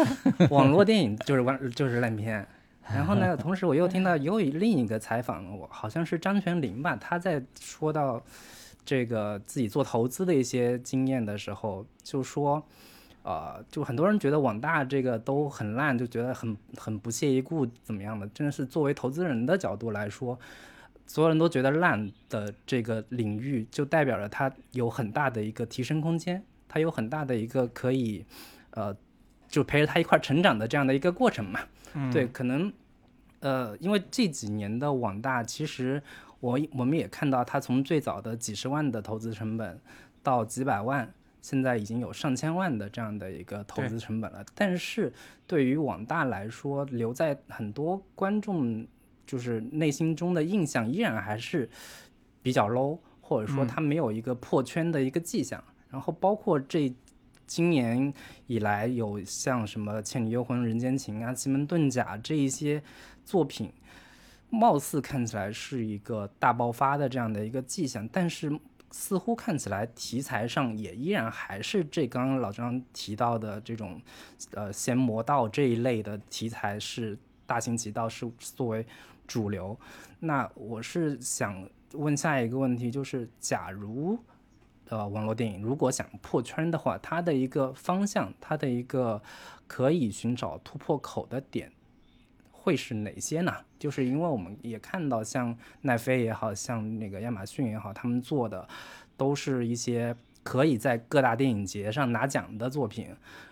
网络电影就是完就是烂片。然后呢，同时我又听到又另一个采访，我好像是张泉灵吧，他在说到。这个自己做投资的一些经验的时候，就说，呃，就很多人觉得网大这个都很烂，就觉得很很不屑一顾，怎么样的？真的是作为投资人的角度来说，所有人都觉得烂的这个领域，就代表着它有很大的一个提升空间，它有很大的一个可以，呃，就陪着他一块成长的这样的一个过程嘛。对，可能，呃，因为这几年的网大其实。我我们也看到，它从最早的几十万的投资成本，到几百万，现在已经有上千万的这样的一个投资成本了。但是对于网大来说，留在很多观众就是内心中的印象依然还是比较 low，或者说它没有一个破圈的一个迹象。然后包括这今年以来有像什么《倩女幽魂》《人间情》啊，《奇门遁甲》这一些作品。貌似看起来是一个大爆发的这样的一个迹象，但是似乎看起来题材上也依然还是这刚刚老张提到的这种，呃，仙魔道这一类的题材是大行其道，是作为主流。那我是想问下一个问题，就是假如呃网络电影如果想破圈的话，它的一个方向，它的一个可以寻找突破口的点。会是哪些呢？就是因为我们也看到，像奈飞也好像那个亚马逊也好，他们做的都是一些可以在各大电影节上拿奖的作品。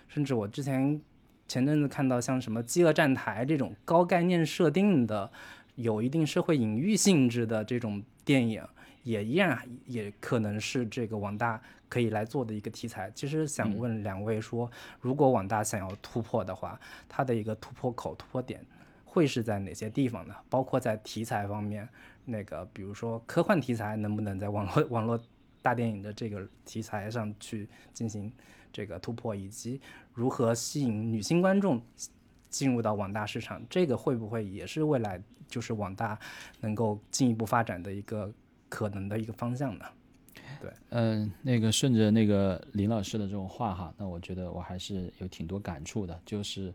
甚至我之前前阵子看到像什么《饥饿站台》这种高概念设定的、有一定社会隐喻性质的这种电影，也依然也可能是这个网大可以来做的一个题材。其实想问两位说，如果网大想要突破的话，它的一个突破口、突破点？会是在哪些地方呢？包括在题材方面，那个比如说科幻题材能不能在网络 网络大电影的这个题材上去进行这个突破，以及如何吸引女性观众进入到网大市场，这个会不会也是未来就是网大能够进一步发展的一个可能的一个方向呢？对，嗯，那个顺着那个林老师的这种话哈，那我觉得我还是有挺多感触的，就是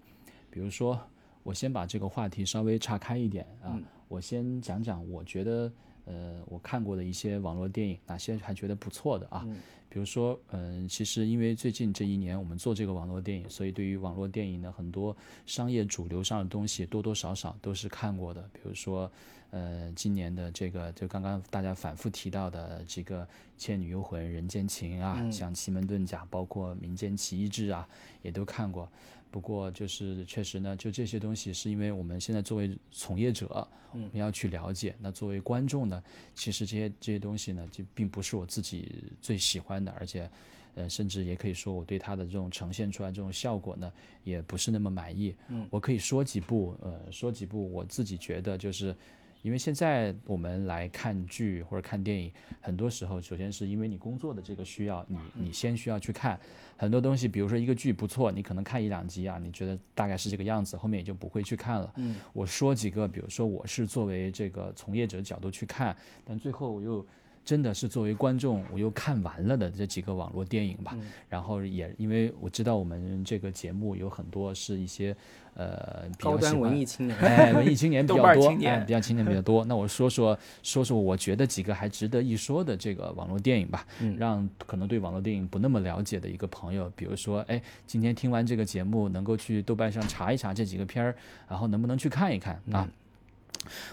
比如说。我先把这个话题稍微岔开一点啊，我先讲讲我觉得呃我看过的一些网络电影，哪些还觉得不错的啊？比如说，嗯，其实因为最近这一年我们做这个网络电影，所以对于网络电影的很多商业主流上的东西，多多少少都是看过的。比如说，呃，今年的这个就刚刚大家反复提到的这个《倩女幽魂》《人间情》啊，像《奇门遁甲》，包括《民间奇异志》啊，也都看过。不过就是确实呢，就这些东西是因为我们现在作为从业者，我们要去了解。那作为观众呢，其实这些这些东西呢，就并不是我自己最喜欢的，而且，呃，甚至也可以说我对它的这种呈现出来这种效果呢，也不是那么满意。嗯，我可以说几部，呃，说几部我自己觉得就是。因为现在我们来看剧或者看电影，很多时候首先是因为你工作的这个需要，你你先需要去看很多东西。比如说一个剧不错，你可能看一两集啊，你觉得大概是这个样子，后面也就不会去看了。嗯，我说几个，比如说我是作为这个从业者角度去看，但最后我又真的是作为观众，我又看完了的这几个网络电影吧。然后也因为我知道我们这个节目有很多是一些呃高端文艺青年，哎，文艺青年比较多，哎，比较青年比较 多。那我说说说说，我觉得几个还值得一说的这个网络电影吧，让可能对网络电影不那么了解的一个朋友，比如说，哎，今天听完这个节目，能够去豆瓣上查一查这几个片儿，然后能不能去看一看啊？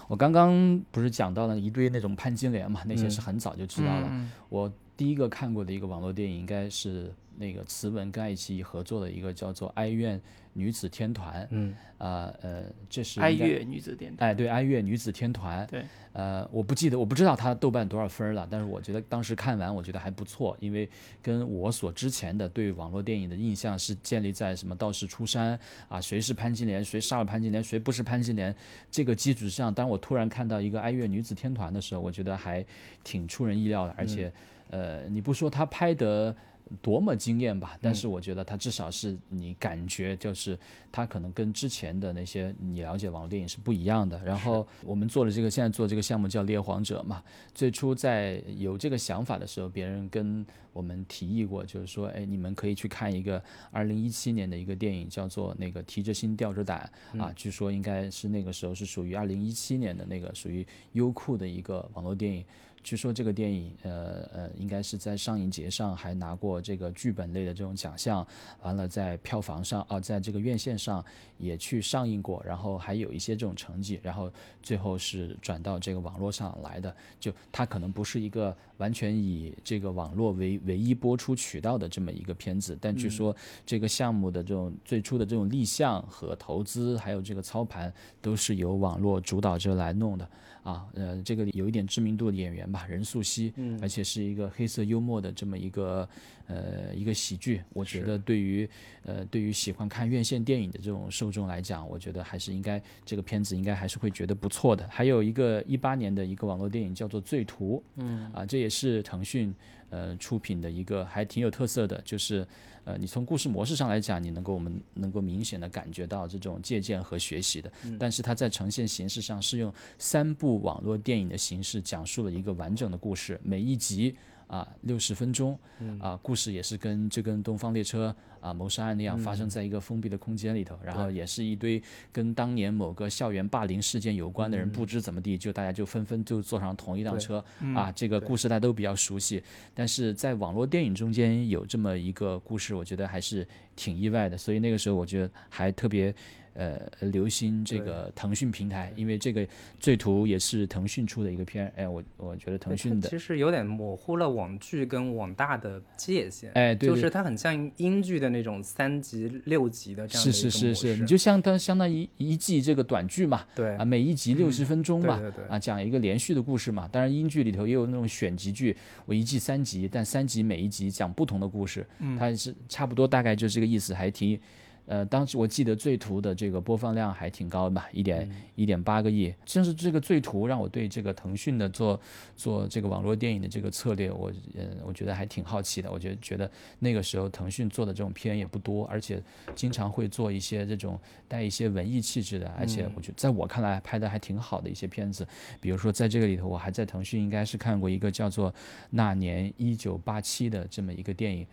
我刚刚不是讲到了一堆那种潘金莲嘛，那些是很早就知道了。我第一个看过的一个网络电影，应该是那个慈文跟爱奇艺合作的一个叫做《哀怨女子天团》。嗯，啊呃，这是哀乐女子天团。哎，对，哀乐女子天团。对。呃，我不记得，我不知道它豆瓣多少分了，但是我觉得当时看完，我觉得还不错，因为跟我所之前的对网络电影的印象是建立在什么道士出山啊，谁是潘金莲，谁杀了潘金莲，谁不是潘金莲这个基础上，当我突然看到一个哀乐女子天团的时候，我觉得还挺出人意料的，而且，呃，你不说他拍的。多么惊艳吧！但是我觉得它至少是你感觉就是它可能跟之前的那些你了解网络电影是不一样的。然后我们做了这个，现在做这个项目叫《猎皇者》嘛。最初在有这个想法的时候，别人跟我们提议过，就是说，哎，你们可以去看一个二零一七年的一个电影，叫做那个《提着心吊着胆》啊。据说应该是那个时候是属于二零一七年的那个属于优酷的一个网络电影。据说这个电影，呃呃，应该是在上映节上还拿过这个剧本类的这种奖项，完了在票房上啊，在这个院线上也去上映过，然后还有一些这种成绩，然后最后是转到这个网络上来的。就它可能不是一个完全以这个网络为唯一播出渠道的这么一个片子，但据说这个项目的这种最初的这种立项和投资，还有这个操盘，都是由网络主导者来弄的。啊，呃，这个有一点知名度的演员吧，任素汐，嗯，而且是一个黑色幽默的这么一个，呃，一个喜剧。我觉得对于，呃，对于喜欢看院线电影的这种受众来讲，我觉得还是应该这个片子应该还是会觉得不错的。还有一个一八年的一个网络电影叫做《罪徒》，嗯，啊，这也是腾讯呃出品的一个还挺有特色的，就是。呃，你从故事模式上来讲，你能够我们能够明显的感觉到这种借鉴和学习的，但是它在呈现形式上是用三部网络电影的形式讲述了一个完整的故事，每一集。啊，六十分钟，啊，故事也是跟就跟东方列车啊谋杀案那样发生在一个封闭的空间里头，然后也是一堆跟当年某个校园霸凌事件有关的人，不知怎么地就大家就纷纷就坐上同一辆车，啊，这个故事大家都比较熟悉，但是在网络电影中间有这么一个故事，我觉得还是挺意外的，所以那个时候我觉得还特别。呃，流行这个腾讯平台，因为这个《罪图》也是腾讯出的一个片，哎，我我觉得腾讯的其实有点模糊了网剧跟网大的界限，哎，对，就是它很像英剧的那种三集六集的这样的是是是是，你就相当相当于一季这个短剧嘛，对。啊，每一集六十分钟吧，对对啊，讲一个连续的故事嘛。当然英剧里头也有那种选集剧，我一季三集，但三集每一集讲不同的故事，它是差不多大概就是这个意思，还挺。呃，当时我记得《罪图》的这个播放量还挺高的吧，一点一点八个亿。正是这个《罪图》让我对这个腾讯的做做这个网络电影的这个策略，我呃，我觉得还挺好奇的。我觉得觉得那个时候腾讯做的这种片也不多，而且经常会做一些这种带一些文艺气质的，而且我觉得在我看来拍的还挺好的一些片子。比如说在这个里头，我还在腾讯应该是看过一个叫做《那年一九八七》的这么一个电影。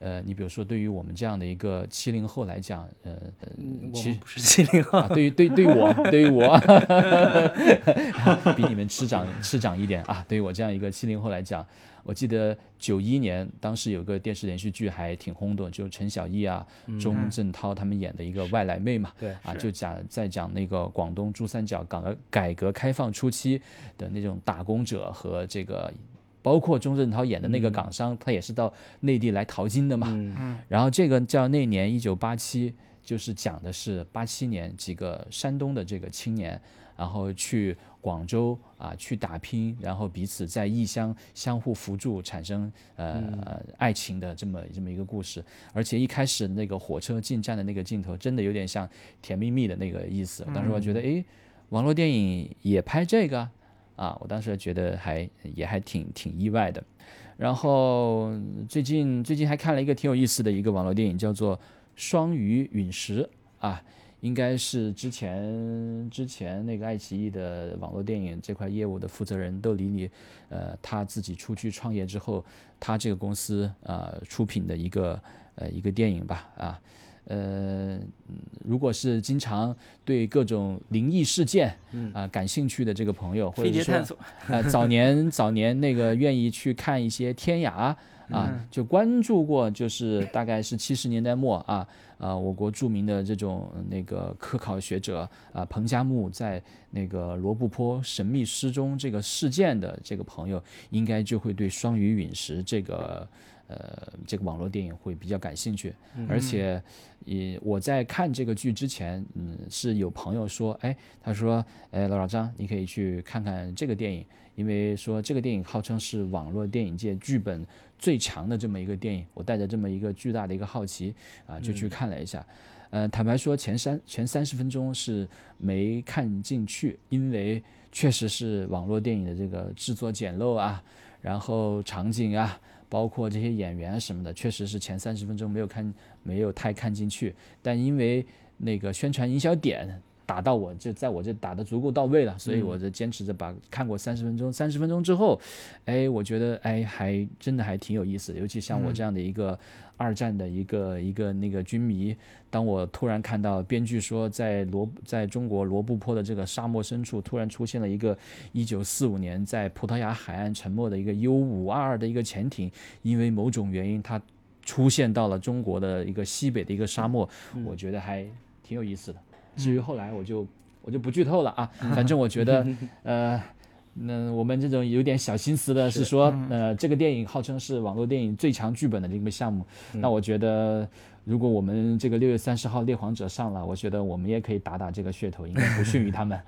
呃，你比如说，对于我们这样的一个七零后来讲，呃，其实不是七零后，对于对对于我，对于我 比你们吃长吃长一点啊。对于我这样一个七零后来讲，我记得九一年当时有个电视连续剧还挺轰动，就陈小艺啊、钟镇涛他们演的一个外来妹嘛，对啊，就讲在讲那个广东珠三角港改革开放初期的那种打工者和这个。包括钟镇涛演的那个港商，他也是到内地来淘金的嘛。嗯然后这个叫那年一九八七，就是讲的是八七年几个山东的这个青年，然后去广州啊去打拼，然后彼此在异乡相互扶助，产生呃爱情的这么这么一个故事。而且一开始那个火车进站的那个镜头，真的有点像甜蜜蜜的那个意思。当时我觉得，哎，网络电影也拍这个。啊，我当时觉得还也还挺挺意外的，然后最近最近还看了一个挺有意思的一个网络电影，叫做《双鱼陨石》啊，应该是之前之前那个爱奇艺的网络电影这块业务的负责人窦黎黎，呃，他自己出去创业之后，他这个公司啊出品的一个呃一个电影吧啊。呃，如果是经常对各种灵异事件啊感兴趣的这个朋友，或者说 呃早年早年那个愿意去看一些天涯啊，就关注过，就是大概是七十年代末啊啊，我国著名的这种那个科考学者啊彭加木在那个罗布泊神秘失踪这个事件的这个朋友，应该就会对双鱼陨石这个。呃，这个网络电影会比较感兴趣，而且，也我在看这个剧之前，嗯，是有朋友说，哎，他说，哎，老张，你可以去看看这个电影，因为说这个电影号称是网络电影界剧本最强的这么一个电影。我带着这么一个巨大的一个好奇啊，就去看了一下。呃，坦白说，前三前三十分钟是没看进去，因为确实是网络电影的这个制作简陋啊，然后场景啊。包括这些演员什么的，确实是前三十分钟没有看，没有太看进去。但因为那个宣传营销点打到我这，在我这打的足够到位了，所以我就坚持着把看过三十分钟。三十分钟之后，哎，我觉得哎，还真的还挺有意思的，尤其像我这样的一个。二战的一个一个那个军迷，当我突然看到编剧说，在罗在中国罗布泊的这个沙漠深处，突然出现了一个一九四五年在葡萄牙海岸沉没的一个 U 五二的一个潜艇，因为某种原因它出现到了中国的一个西北的一个沙漠，我觉得还挺有意思的。至于后来，我就我就不剧透了啊，反正我觉得 呃。那我们这种有点小心思的是说，呃，这个电影号称是网络电影最强剧本的这个项目。那我觉得，如果我们这个六月三十号《猎皇者》上了，我觉得我们也可以打打这个噱头，应该不逊于他们。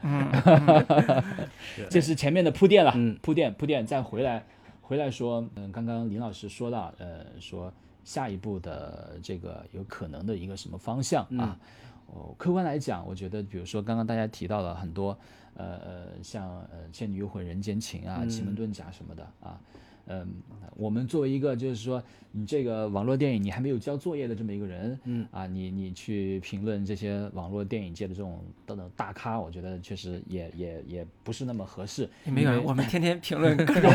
这是前面的铺垫了，铺垫铺垫，再回来回来说，嗯，刚刚林老师说到，呃，说下一步的这个有可能的一个什么方向啊？哦，客观来讲，我觉得，比如说刚刚大家提到了很多。呃呃，像呃《倩女幽魂》《人间情》啊，《奇门遁甲》什么的啊，嗯，我们作为一个就是说，你这个网络电影你还没有交作业的这么一个人，嗯啊，你你去评论这些网络电影界的这种等等大咖，我觉得确实也也也不是那么合适。没有，我们天天评论各种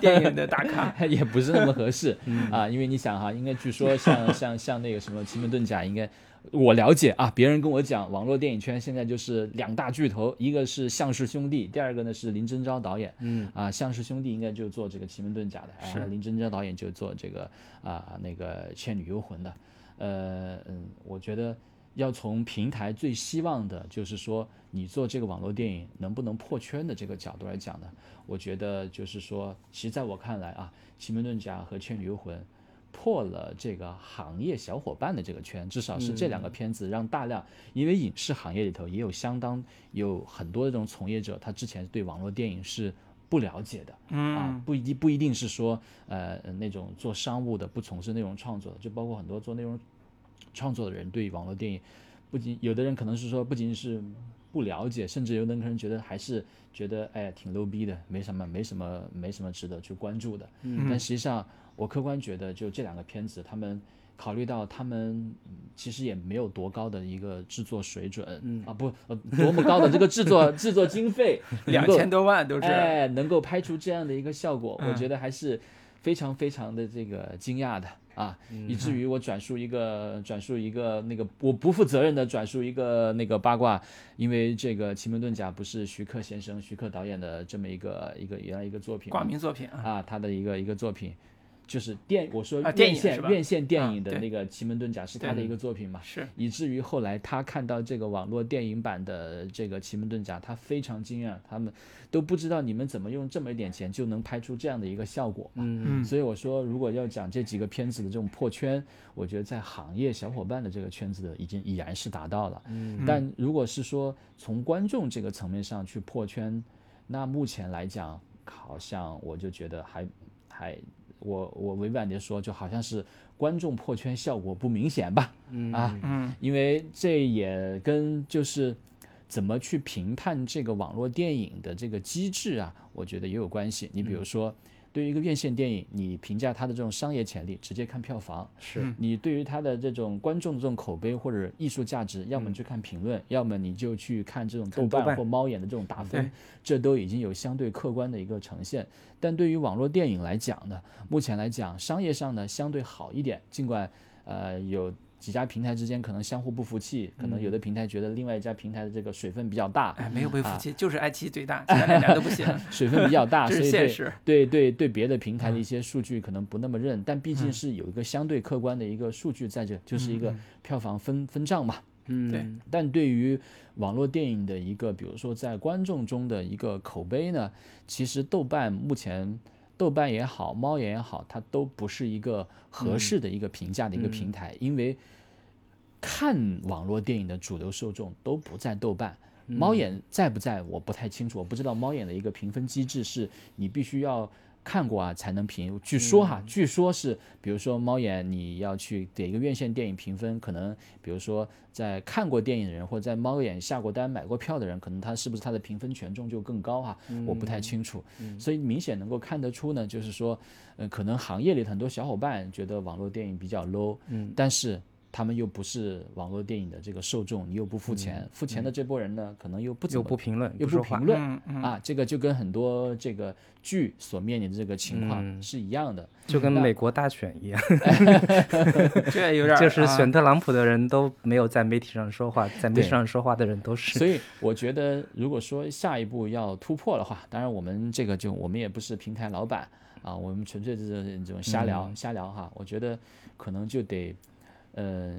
电影的大咖，也不是那么合适 啊，因为你想哈，应该据说像像像那个什么《奇门遁甲》应该。我了解啊，别人跟我讲，网络电影圈现在就是两大巨头，一个是向氏兄弟，第二个呢是林正昭导演。嗯啊，向氏兄弟应该就做这个奇门遁甲的，然后林正昭导演就做这个啊那个倩女幽魂的。呃嗯，我觉得要从平台最希望的就是说你做这个网络电影能不能破圈的这个角度来讲呢，我觉得就是说，其实在我看来啊，奇门遁甲和倩女幽魂。破了这个行业小伙伴的这个圈，至少是这两个片子让大量，因为影视行业里头也有相当有很多这种从业者，他之前对网络电影是不了解的，嗯啊，不一定不一定是说呃那种做商务的不从事内容创作的，就包括很多做内容创作的人对网络电影，不仅有的人可能是说不仅仅是不了解，甚至有的人可能觉得还是觉得哎挺 low 逼的，没什么没什么没什么值得去关注的，嗯，但实际上。我客观觉得，就这两个片子，他们考虑到他们其实也没有多高的一个制作水准，啊不，多么高的这个制作制作经费，两千多万都是，哎，能够拍出这样的一个效果，我觉得还是非常非常的这个惊讶的啊，以至于我转述一个转述一个那个我不负责任的转述一个那个八卦，因为这个《奇门遁甲》不是徐克先生徐克导演的这么一个一个原来一个作品，挂名作品啊，他的一个一个作品。就是电，我说院线院线电影的那个《奇门遁甲》是他的一个作品嘛？是，以至于后来他看到这个网络电影版的这个《奇门遁甲》，他非常惊讶，他们都不知道你们怎么用这么一点钱就能拍出这样的一个效果嘛？嗯嗯。所以我说，如果要讲这几个片子的这种破圈，我觉得在行业小伙伴的这个圈子的已经已然是达到了。嗯。但如果是说从观众这个层面上去破圈，那目前来讲，好像我就觉得还还。我我委婉的说，就好像是观众破圈效果不明显吧，啊，嗯，因为这也跟就是怎么去评判这个网络电影的这个机制啊，我觉得也有关系。你比如说，对于一个院线电影，你评价它的这种商业潜力，直接看票房；是你对于它的这种观众的这种口碑或者艺术价值，要么去看评论，要么你就去看这种豆瓣看豆瓣或猫眼的这种打分，这都已经有相对客观的一个呈现。但对于网络电影来讲呢，目前来讲商业上呢相对好一点，尽管呃有。几家平台之间可能相互不服气，可能有的平台觉得另外一家平台的这个水分比较大，哎，没有被服啊气，就是爱奇艺最大，其他两家都不行，水分比较大，这所以对是现实。对对对别的平台的一些数据可能不那么认，但毕竟是有一个相对客观的一个数据在这，就是一个票房分分账嘛。嗯，对但对于网络电影的一个，比如说在观众中的一个口碑呢，其实豆瓣目前豆瓣也好，猫眼也好，它都不是一个合适的一个评价的一个平台，因为看网络电影的主流受众都不在豆瓣。猫眼在不在我不太清楚，我不知道猫眼的一个评分机制是你必须要看过啊才能评。据说哈，据说是，比如说猫眼你要去给一个院线电影评分，可能比如说在看过电影的人或者在猫眼下过单买过票的人，可能他是不是他的评分权重就更高哈？我不太清楚。所以明显能够看得出呢，就是说，呃，可能行业里很多小伙伴觉得网络电影比较 low，嗯，但是。他们又不是网络电影的这个受众，你又不付钱，付钱的这波人呢，可能又不怎么又不评论，又不评，论啊，这个就跟很多这个剧所面临的这个情况嗯。是一样的。就跟美国大选一样，这有点儿 就是啊。选特朗普的人都没有在媒体上说话，在媒体上说话的人都是。所以我觉得，如果说下一步要突破的话，当然我们这个就我们也不是平台老板啊，我们纯粹是这种瞎聊、瞎聊哈。我觉得可能就得，呃，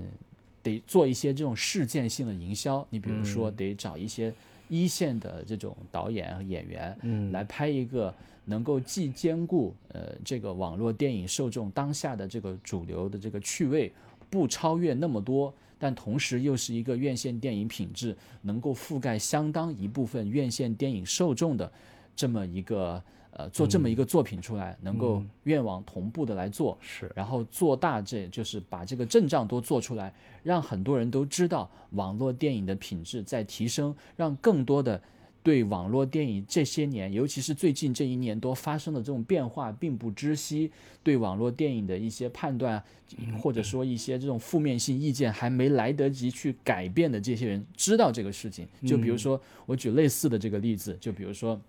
得做一些这种事件性的营销。你比如说，得找一些一线的这种导演和演员，嗯来拍一个能够既兼顾呃这个网络电影受众当下的这个主流的这个趣味，不超越那么多，但同时又是一个院线电影品质能够覆盖相当一部分院线电影受众的这么一个呃做这么一个作品出来，能够愿望同步的来做，是。然后做大这就是把这个阵仗都做出来，让很多人都知道网络电影的品质在提升，让更多的对网络电影这些年，尤其是最近这一年多发生的这种变化并不知悉，对网络电影的一些判断，或者说一些这种负面性意见还没来得及去改变的这些人知道这个事情。就比如说，我举类似的这个例子，就比如说，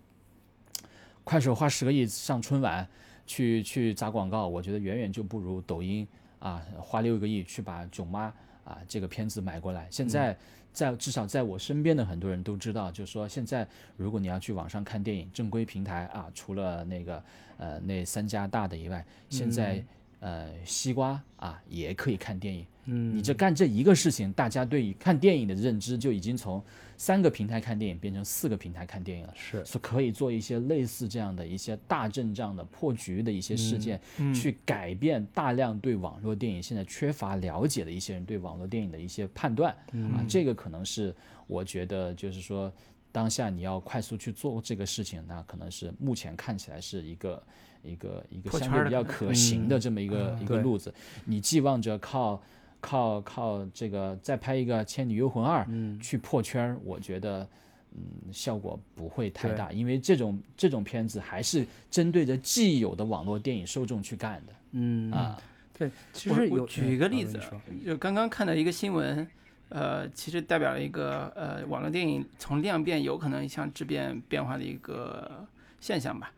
快手花十个亿上春晚去去砸广告，我觉得远远就不如抖音啊花六个亿去把《囧妈》啊这个片子买过来。现在在至少在我身边的很多人都知道，就是说现在如果你要去网上看电影，正规平台啊，除了那个呃那三家大的以外，现在、呃西瓜啊也可以看电影。嗯，你这干这一个事情，大家对于看电影的认知就已经从三个平台看电影变成四个平台看电影了。是是可以做一些类似这样的一些大阵仗的破局的一些事件，嗯去改变大量对网络电影现在缺乏了解的一些人对网络电影的一些判断、啊，这个可能是我觉得就是说。当下你要快速去做这个事情，那可能是目前看起来是一个一个一个相对比较可行的这么一个、一个路子。你寄望着靠靠靠这个再拍一个《倩女幽魂二》去破圈儿，我觉得嗯效果不会太大，因为这种这种片子还是针对着既有的网络电影受众去干的嗯啊。对，其我我实有举一个例子就刚刚看到一个新闻，呃，其实代表了一个呃网络电影从量变有可能向质变变化的一个现象吧。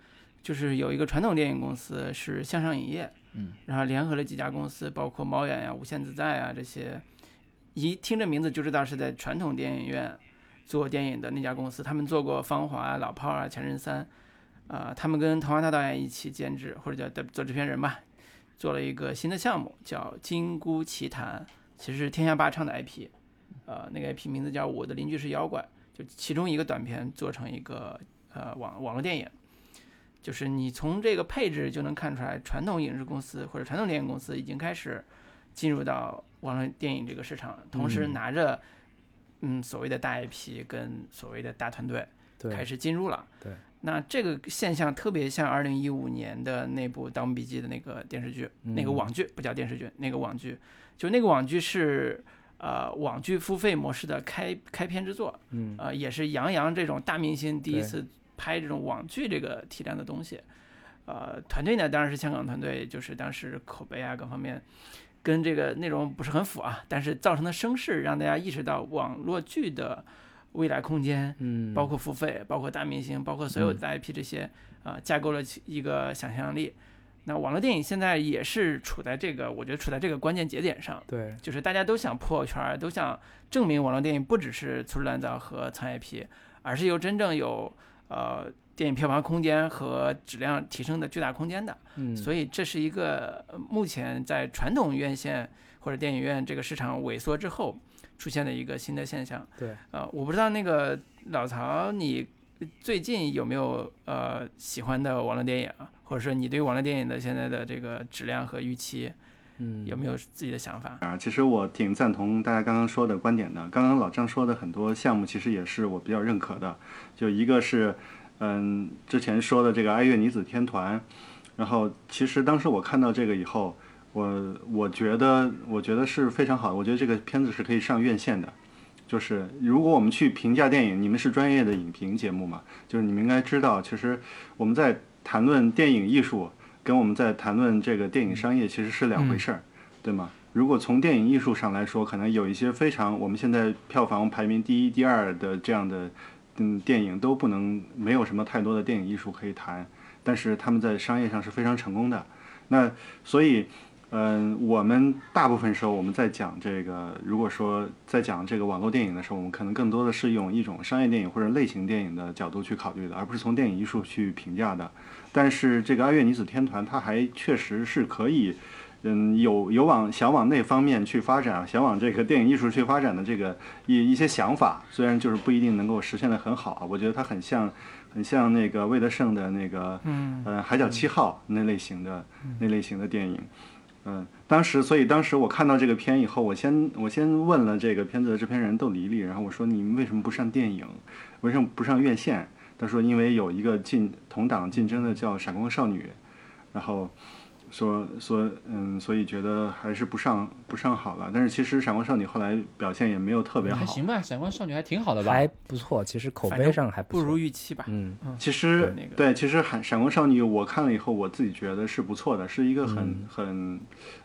就是有一个传统电影公司是向上影业，嗯，然后联合了几家公司，包括猫眼呀、无限自在啊这些，一听这名字就知道是在传统电影院做电影的那家公司。他们做过《芳华》《老炮儿》啊，《前任三》，啊，他们跟滕华涛导演一起监制或者叫做制片人吧，做了一个新的项目，叫《金箍奇谭》，其实是天下霸唱的 IP，呃，那个 IP 名字叫《我的邻居是妖怪》，就其中一个短片做成一个呃网网络电影，就是你从这个配置就能看出来，传统影视公司或者传统电影公司已经开始进入到网络电影这个市场，同时拿着嗯所谓的大 IP 跟所谓的大团队开始进入了。对，那这个现象特别像二零一五年的那部《盗墓笔记》的那个电视剧，那个嗯。网剧不叫电视剧，那个网剧，就那个网剧是呃网剧付费模式的开开篇之作，嗯。呃，也是杨洋这种大明星第一次拍这种网剧这个体量的东西，呃，团队呢当然是香港团队，就是当时口碑啊各方面跟这个内容不是很符啊，但是造成的声势让大家意识到网络剧的未来空间，嗯，包括付费，包括大明星，包括所有的 IP 这些啊，架构了一个想象力。那网络电影现在也是处在这个，我觉得处在这个关键节点上，对，就是大家都想破圈，都想证明网络电影不只是粗制滥造和蹭 IP，而是有真正有呃电影票房空间和质量提升的巨大空间的。嗯，所以这是一个目前在传统院线或者电影院这个市场萎缩之后出现的一个新的现象。对，呃，我不知道那个老曹你最近有没有呃喜欢的网络电影啊？或者说你对网络电影的现在的这个质量和预期，嗯，有没有自己的想法？啊，其实我挺赞同大家刚刚说的观点的。刚刚老张说的很多项目，其实也是我比较认可的。就一个是，嗯，之前说的这个哀乐女子天团，然后其实当时我看到这个以后，我我觉得我觉得是非常好的。我觉得这个片子是可以上院线的。就是如果我们去评价电影，你们是专业的影评节目嘛？就是你们应该知道，其实我们在谈论电影艺术，跟我们在谈论这个电影商业其实是两回事儿，对吗？如果从电影艺术上来说，可能有一些非常我们现在票房排名第一、第二的这样的嗯电影都不能没有什么太多的电影艺术可以谈，但是他们在商业上是非常成功的。那所以。嗯，我们大部分时候我们在讲这个，如果说在讲这个网络电影的时候，我们可能更多的是用一种商业电影或者类型电影的角度去考虑的，而不是从电影艺术去评价的。但是这个爱乐女子天团，它还确实是可以，嗯，有有往想往那方面去发展，想往这个电影艺术去发展的这个一一些想法，虽然就是不一定能够实现的很好，我觉得它很像很像那个魏德胜的那个，嗯，呃，海角七号那类型的那类型的电影。嗯，当时，所以当时我看到这个片以后，我先我先问了这个片子的制片人窦黎丽，然后我说你们为什么不上电影，为什么不上院线？他说因为有一个竞同档竞争的叫《闪光少女》，然后。说说嗯，所以觉得还是不上不上好了。但是其实《闪光少女》后来表现也没有特别好，还行吧，《闪光少女》还挺好的吧？还不错，其实口碑上还不如预期吧。嗯，其实对，其实《闪闪光少女》我看了以后，我自己觉得是不错的，是一个很很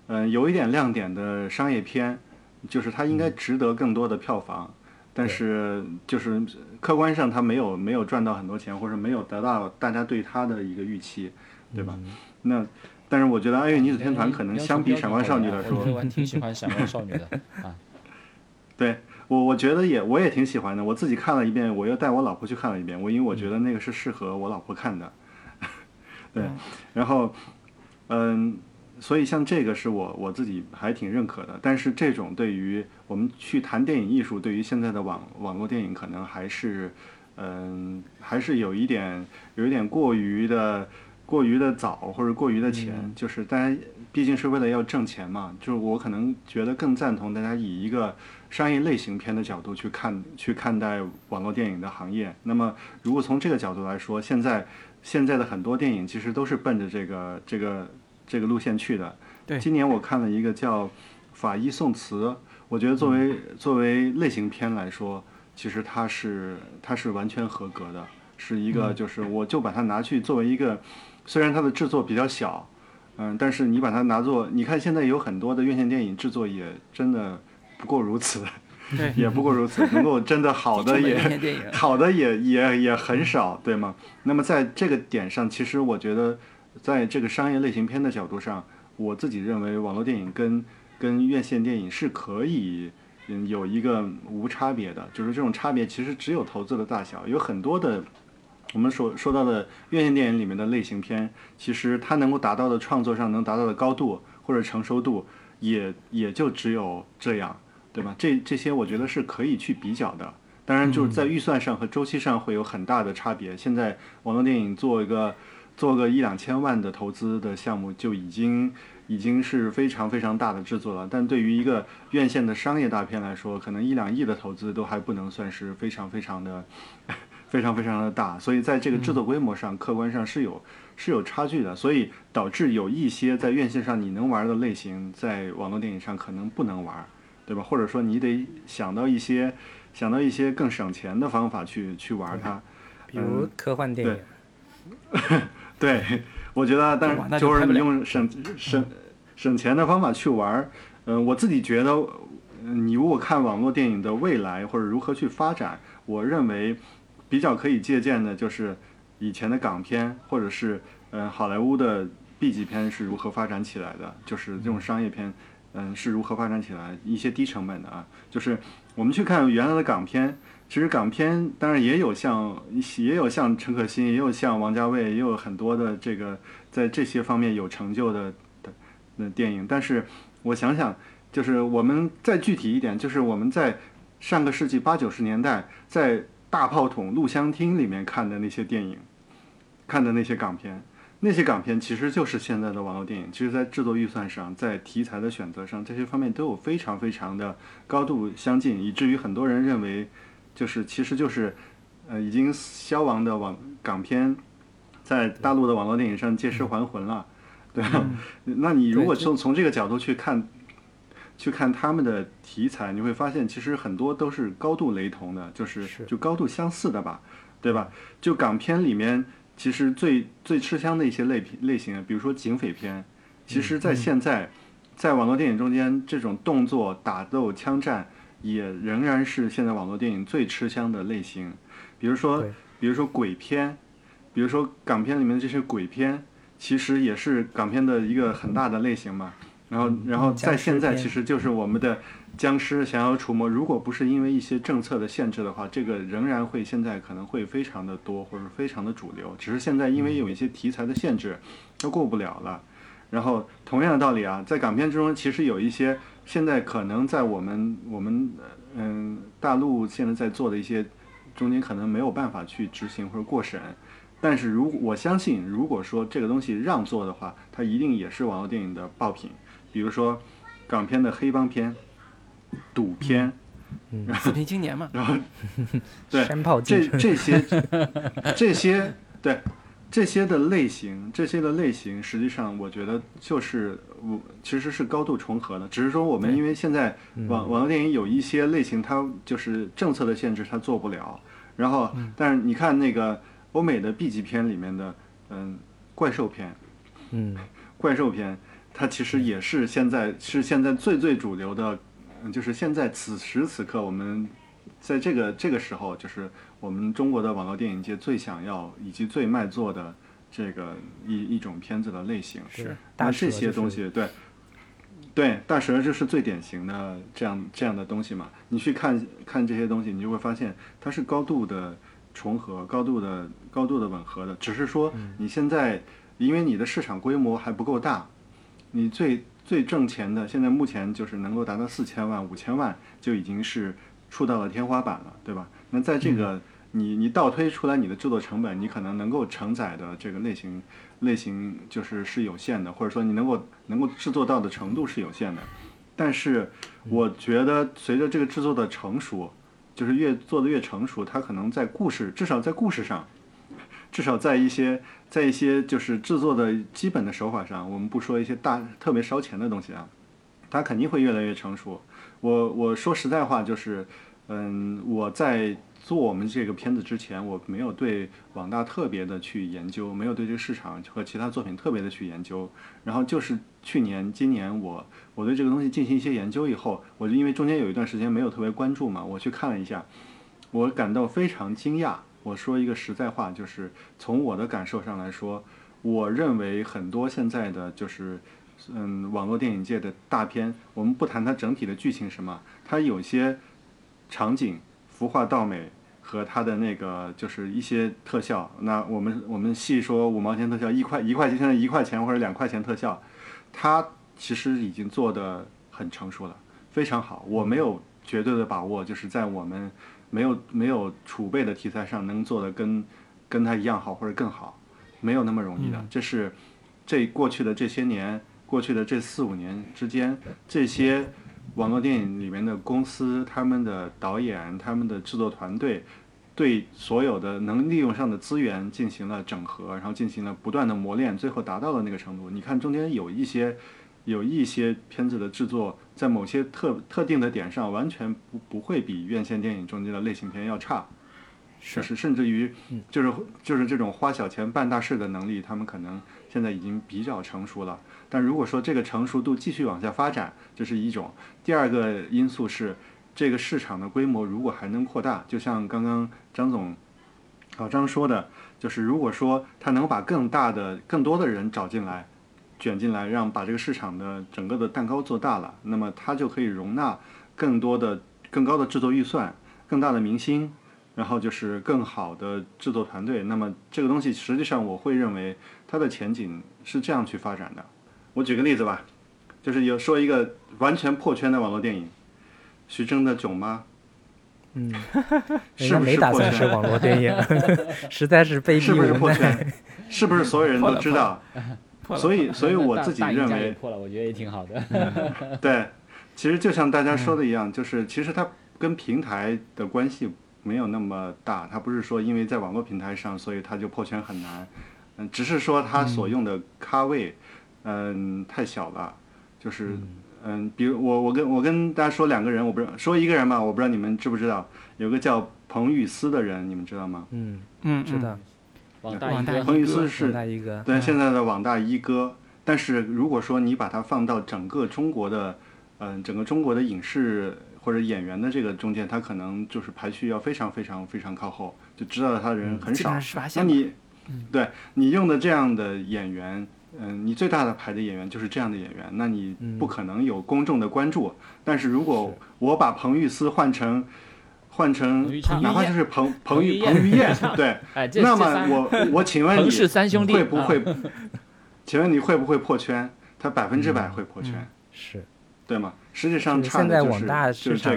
嗯有一点亮点的商业片，就是它应该值得更多的票房，但是就是客观上它没有没有赚到很多钱，或者没有得到大家对它的一个预期，对吧？那。但是我觉得《爱乐女子天团》可能相比《闪光少女》来说，我还挺喜欢《闪光少女》的啊。对我，我觉得也我也挺喜欢的。我自己看了一遍，我又带我老婆去看了一遍。我因为我觉得那个是适合我老婆看的。对，然后，嗯，所以像这个是我我自己还挺认可的。但是这种对于我们去谈电影艺术，对于现在的网网络电影，可能还是，嗯，还是有一点有一点过于的。过于的早或者过于的浅，就是大家毕竟是为了要挣钱嘛。就是我可能觉得更赞同大家以一个商业类型片的角度去看去看待网络电影的行业。那么，如果从这个角度来说，现在现在的很多电影其实都是奔着这个这个这个路线去的。对，今年我看了一个叫《法医宋慈》，我觉得作为作为类型片来说，其实它是它是完全合格的，是一个就是我就把它拿去作为一个。虽然它的制作比较小，嗯，但是你把它拿做，你看现在有很多的院线电影制作也真的不过如此，也不过如此，能够真的好的也 好的也也也很少，对吗？那么在这个点上，其实我觉得，在这个商业类型片的角度上，我自己认为网络电影跟跟院线电影是可以嗯有一个无差别的，就是这种差别其实只有投资的大小，有很多的。我们所说到的院线电影里面的类型片，其实它能够达到的创作上能达到的高度或者成熟度，也也就只有这样，对吧？这这些我觉得是可以去比较的。当然，就是在预算上和周期上会有很大的差别。现在网络电影做一个做个一两千万的投资的项目就已经已经是非常非常大的制作了，但对于一个院线的商业大片来说，可能一两亿的投资都还不能算是非常非常的。非常非常的大，所以在这个制作规模上，客观上是有是有差距的，所以导致有一些在院线上你能玩的类型，在网络电影上可能不能玩，对吧？或者说你得想到一些想到一些更省钱的方法去去玩它，比如科幻电影，对，我觉得，但是就是你用省省省钱的方法去玩儿，嗯，我自己觉得，你如果看网络电影的未来或者如何去发展，我认为比较可以借鉴的就是以前的港片或者是嗯好莱坞的 B 级片是如何发展起来的，就是这种商业片，嗯是如何发展起来一些低成本的啊，就是我们去看原来的港片。其实港片当然也有像也有像陈可辛，也有像王家卫，也有很多的这个在这些方面有成就的的那电影。但是我想想，就是我们再具体一点，就是我们在上个世纪八九十年代在大炮筒录像厅里面看的那些电影，看的那些港片，那些港片其实就是现在的网络电影。其实，在制作预算上，在题材的选择上，这些方面都有非常非常的高度相近，以至于很多人认为。就是，其实就是，呃，已经消亡的网港片，在大陆的网络电影上借尸还魂了，对吧？那你如果从从这个角度去看，去看他们的题材，你会发现其实很多都是高度雷同的，就是就高度相似的吧，对吧？就港片里面，其实最最吃香的一些类品类型，比如说警匪片，其实在现在，在网络电影中间，这种动作打斗枪战。也仍然是现在网络电影最吃香的类型，比如说，比如说鬼片，比如说港片里面的这些鬼片，其实也是港片的一个很大的类型嘛。然后，然后在现在，其实就是我们的僵尸想要除魔，如果不是因为一些政策的限制的话，这个仍然会现在可能会非常的多，或者非常的主流。只是现在因为有一些题材的限制，都过不了了。然后，同样的道理啊，在港片之中，其实有一些。现在可能在我们我们嗯大陆现在在做的一些中间可能没有办法去执行或者过审，但是如果我相信，如果说这个东西让做的话，它一定也是网络电影的爆品。比如说港片的黑帮片、赌片，嗯，四平青年嘛，然后对 这这些这些对。这些的类型，这些的类型，实际上我觉得就是我其实是高度重合的，只是说我们因为现在网网络电影有一些类型，它就是政策的限制，它做不了。然后，但是你看那个欧美的 B 级片里面的，嗯，怪兽片，嗯，怪兽片，它其实也是现在是现在最最主流的，就是现在此时此刻我们在这个这个时候就是。我们中国的网络电影界最想要以及最卖座的这个一一种片子的类型，是那这些东西，对，对，大蛇就是最典型的这样这样的东西嘛。你去看看这些东西，你就会发现它是高度的重合、高度的高度的吻合的。只是说你现在因为你的市场规模还不够大，你最最挣钱的现在目前就是能够达到四千万、五千万就已经是触到了天花板了，对吧？那在这个你你倒推出来你的制作成本，你可能能够承载的这个类型类型就是是有限的，或者说你能够能够制作到的程度是有限的。但是我觉得随着这个制作的成熟，就是越做的越成熟，它可能在故事至少在故事上，至少在一些在一些就是制作的基本的手法上，我们不说一些大特别烧钱的东西啊，它肯定会越来越成熟。我我说实在话就是。嗯，我在做我们这个片子之前，我没有对网大特别的去研究，没有对这个市场和其他作品特别的去研究。然后就是去年、今年，我我对这个东西进行一些研究以后，我就因为中间有一段时间没有特别关注嘛，我去看了一下，我感到非常惊讶。我说一个实在话，就是从我的感受上来说，我认为很多现在的就是嗯网络电影界的大片，我们不谈它整体的剧情什么，它有些。场景、服化道美和它的那个就是一些特效，那我们我们细说五毛钱特效，一块一块钱现在一块钱或者两块钱特效，它其实已经做的很成熟了，非常好。我没有绝对的把握，就是在我们没有没有储备的题材上能做的跟跟他一样好或者更好，没有那么容易的。这是这过去的这些年，过去的这四五年之间这些。网络电影里面的公司，他们的导演、他们的制作团队，对所有的能利用上的资源进行了整合，然后进行了不断的磨练，最后达到了那个程度。你看中间有一些，有一些片子的制作，在某些特特定的点上，完全不不会比院线电影中间的类型片要差。就是甚至于就是就是这种花小钱办大事的能力，他们可能现在已经比较成熟了。但如果说这个成熟度继续往下发展，这是一种；第二个因素是这个市场的规模如果还能扩大，就像刚刚张总老张说的，就是如果说他能把更大的、更多的人找进来。卷进来，让把这个市场的整个的蛋糕做大了，那么它就可以容纳更多的、更高的制作预算、更大的明星，然后就是更好的制作团队。那么这个东西实际上我会认为它的前景是这样去发展的。我举个例子吧，就是有说一个完全破圈的网络电影，徐峥的《囧妈》。嗯，是不是没打算是网络电影，实在是被是不是破圈？是不是所有人都知道？所以，所以我自己认为破了，我觉得也挺好的。对，其实就像大家说的一样，就是其实它跟平台的关系没有那么大，它不是说因为在网络平台上，所以它就破圈很难。嗯，只是说它所用的咖位，嗯，太小了。就是嗯，比如我我跟我跟大家说两个人，我不知道说一个人吧，我不知道你们知不知道，有个叫彭宇思的人，你们知道吗？嗯嗯，知道。网大一哥，彭于思是对现在的网大一哥。但是如果说你把它放到整个中国的，嗯，整个中国的影视或者演员的这个中间，他可能就是排序要非常非常非常靠后，就知道他的人很少。那你，对你用的这样的演员，嗯，你最大的牌的演员就是这样的演员，那你不可能有公众的关注。但是如果我把彭玉思换成。换成哪怕就是彭彭于彭于晏，对，那么我我请问你会不会？请问你会不会破圈？他百分之百会破圈，是，对吗？实际上现在网大市场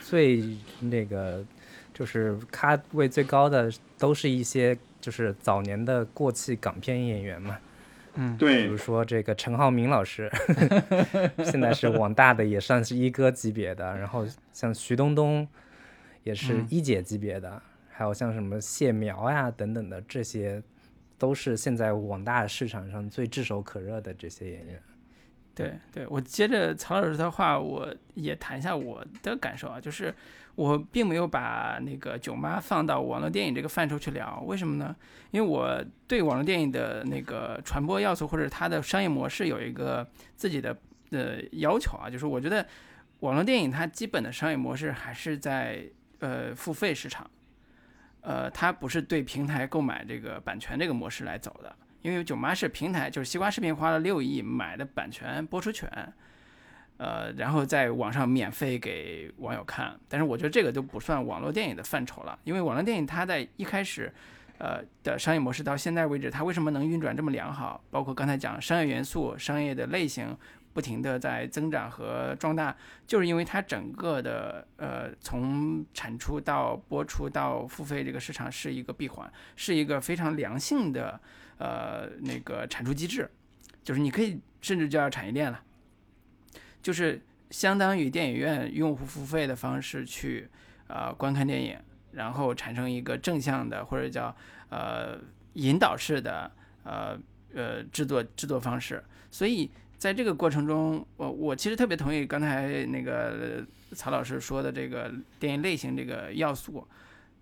最那个就是咖位最高的都是一些就是早年的过气港片演员嘛，嗯，对，比如说这个陈浩民老师，现在是网大的也算是一哥级别的，然后像徐冬冬。也是一姐级别的，还有像什么谢苗呀等等的，这些都是现在网大市场上最炙手可热的这些演员。对对，我接着曹老师的话，我也谈一下我的感受啊，就是我并没有把那个囧妈放到网络电影这个范畴去聊，为什么呢？因为我对网络电影的那个传播要素或者它的商业模式有一个自己的呃要求啊，就是我觉得网络电影它基本的商业模式还是在。呃，付费市场，呃，它不是对平台购买这个版权这个模式来走的，因为囧妈是平台，就是西瓜视频花了六亿买的版权播出权，呃，然后在网上免费给网友看。但是我觉得这个都不算网络电影的范畴了，因为网络电影它在一开始，呃的商业模式到现在为止，它为什么能运转这么良好？包括刚才讲商业元素、商业的类型。不停的在增长和壮大，就是因为它整个的呃从产出到播出到付费这个市场是一个闭环，是一个非常良性的呃那个产出机制，就是你可以甚至叫产业链了，就是相当于电影院用户付费的方式去呃观看电影，然后产生一个正向的或者叫呃引导式的呃呃制作制作方式，所以。在这个过程中，我我其实特别同意刚才那个曹老师说的这个电影类型这个要素，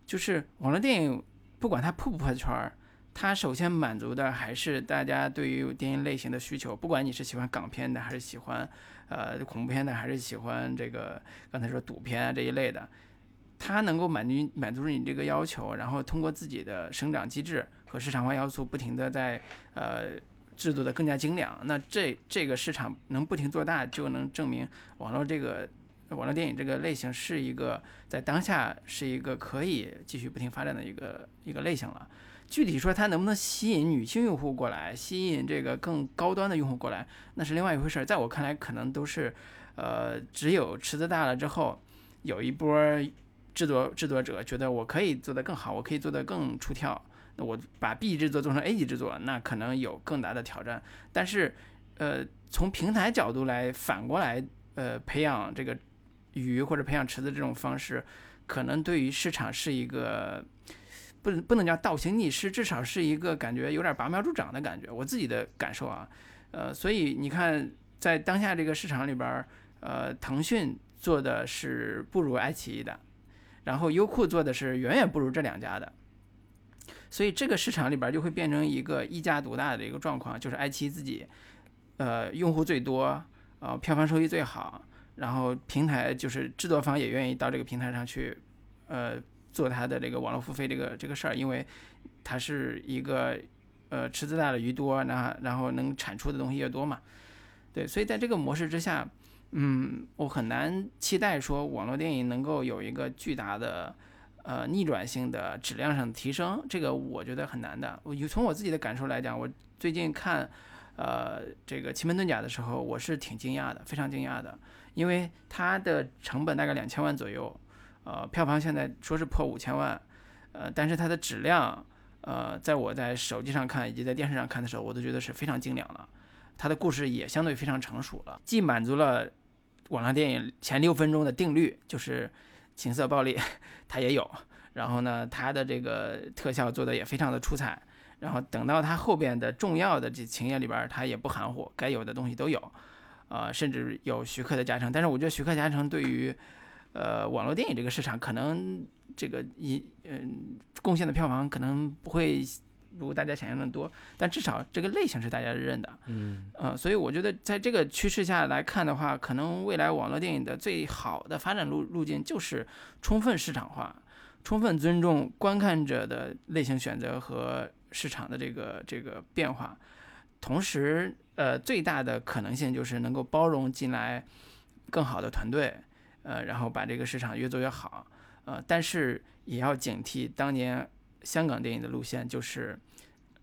就是网络电影不管它破不破圈儿，它首先满足的还是大家对于电影类型的需求，不管你是喜欢港片的，还是喜欢呃恐怖片的，还是喜欢这个刚才说赌片啊这一类的，它能够满足满足你这个要求，然后通过自己的生长机制和市场化要素，不停的在呃。制作的更加精良，那这这个市场能不停做大，就能证明网络这个网络电影这个类型是一个在当下是一个可以继续不停发展的一个一个类型了。具体说它能不能吸引女性用户过来，吸引这个更高端的用户过来，那是另外一回事。在我看来，可能都是呃，只有池子大了之后，有一波制作制作者觉得我可以做得更好，我可以做得更出挑。那我把 B 级制作做成 A 级制作，那可能有更大的挑战。但是，呃，从平台角度来反过来，呃，培养这个鱼或者培养池子这种方式，可能对于市场是一个不能不能叫倒行逆施，至少是一个感觉有点拔苗助长的感觉。我自己的感受啊，呃，所以你看，在当下这个市场里边，呃，腾讯做的是不如爱奇艺的。然后优酷做的是远远不如这两家的，所以这个市场里边就会变成一个一家独大的一个状况，就是爱奇艺自己，呃，用户最多，呃，票房收益最好，然后平台就是制作方也愿意到这个平台上去，呃，做它的这个网络付费这个这个事儿，因为它是一个呃池子大的鱼多，那然后能产出的东西越多嘛，对，所以在这个模式之下。嗯，我很难期待说网络电影能够有一个巨大的，呃，逆转性的质量上的提升，这个我觉得很难的。我从我自己的感受来讲，我最近看，呃，这个《奇门遁甲》的时候，我是挺惊讶的，非常惊讶的，因为它的成本大概两千万左右，呃，票房现在说是破五千万，呃，但是它的质量，呃，在我在手机上看以及在电视上看的时候，我都觉得是非常精良了，它的故事也相对非常成熟了，既满足了。网上电影前六分钟的定律就是情色暴力，它也有。然后呢，它的这个特效做的也非常的出彩。然后等到它后边的重要的这情节里边，它也不含糊，该有的东西都有。啊，甚至有徐克的加成。但是我觉得徐克加成对于呃网络电影这个市场，可能这个一嗯贡献的票房可能不会。如果大家想象的多，但至少这个类型是大家认的，嗯，呃，所以我觉得在这个趋势下来看的话，可能未来网络电影的最好的发展路路径就是充分市场化，充分尊重观看者的类型选择和市场的这个这个变化，同时，呃，最大的可能性就是能够包容进来更好的团队，呃，然后把这个市场越做越好，呃，但是也要警惕当年。香港电影的路线就是，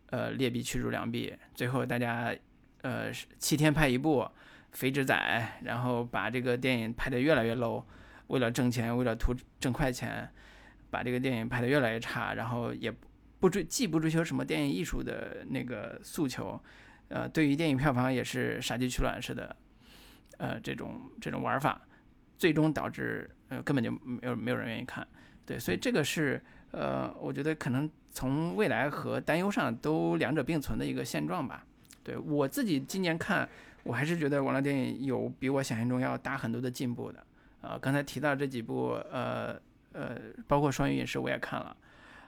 呃，劣币驱逐良币，最后大家，呃，七天拍一部，肥纸仔，然后把这个电影拍得越来越 low，为了挣钱，为了图挣快钱，把这个电影拍得越来越差，然后也不追，既不追求什么电影艺术的那个诉求，呃，对于电影票房也是杀鸡取卵似的，呃，这种这种玩法，最终导致呃根本就没有没有人愿意看，对，所以这个是。呃，我觉得可能从未来和担忧上都两者并存的一个现状吧。对我自己今年看，我还是觉得网络电影有比我想象中要大很多的进步的。呃，刚才提到这几部，呃呃，包括《双鱼饮食》我也看了，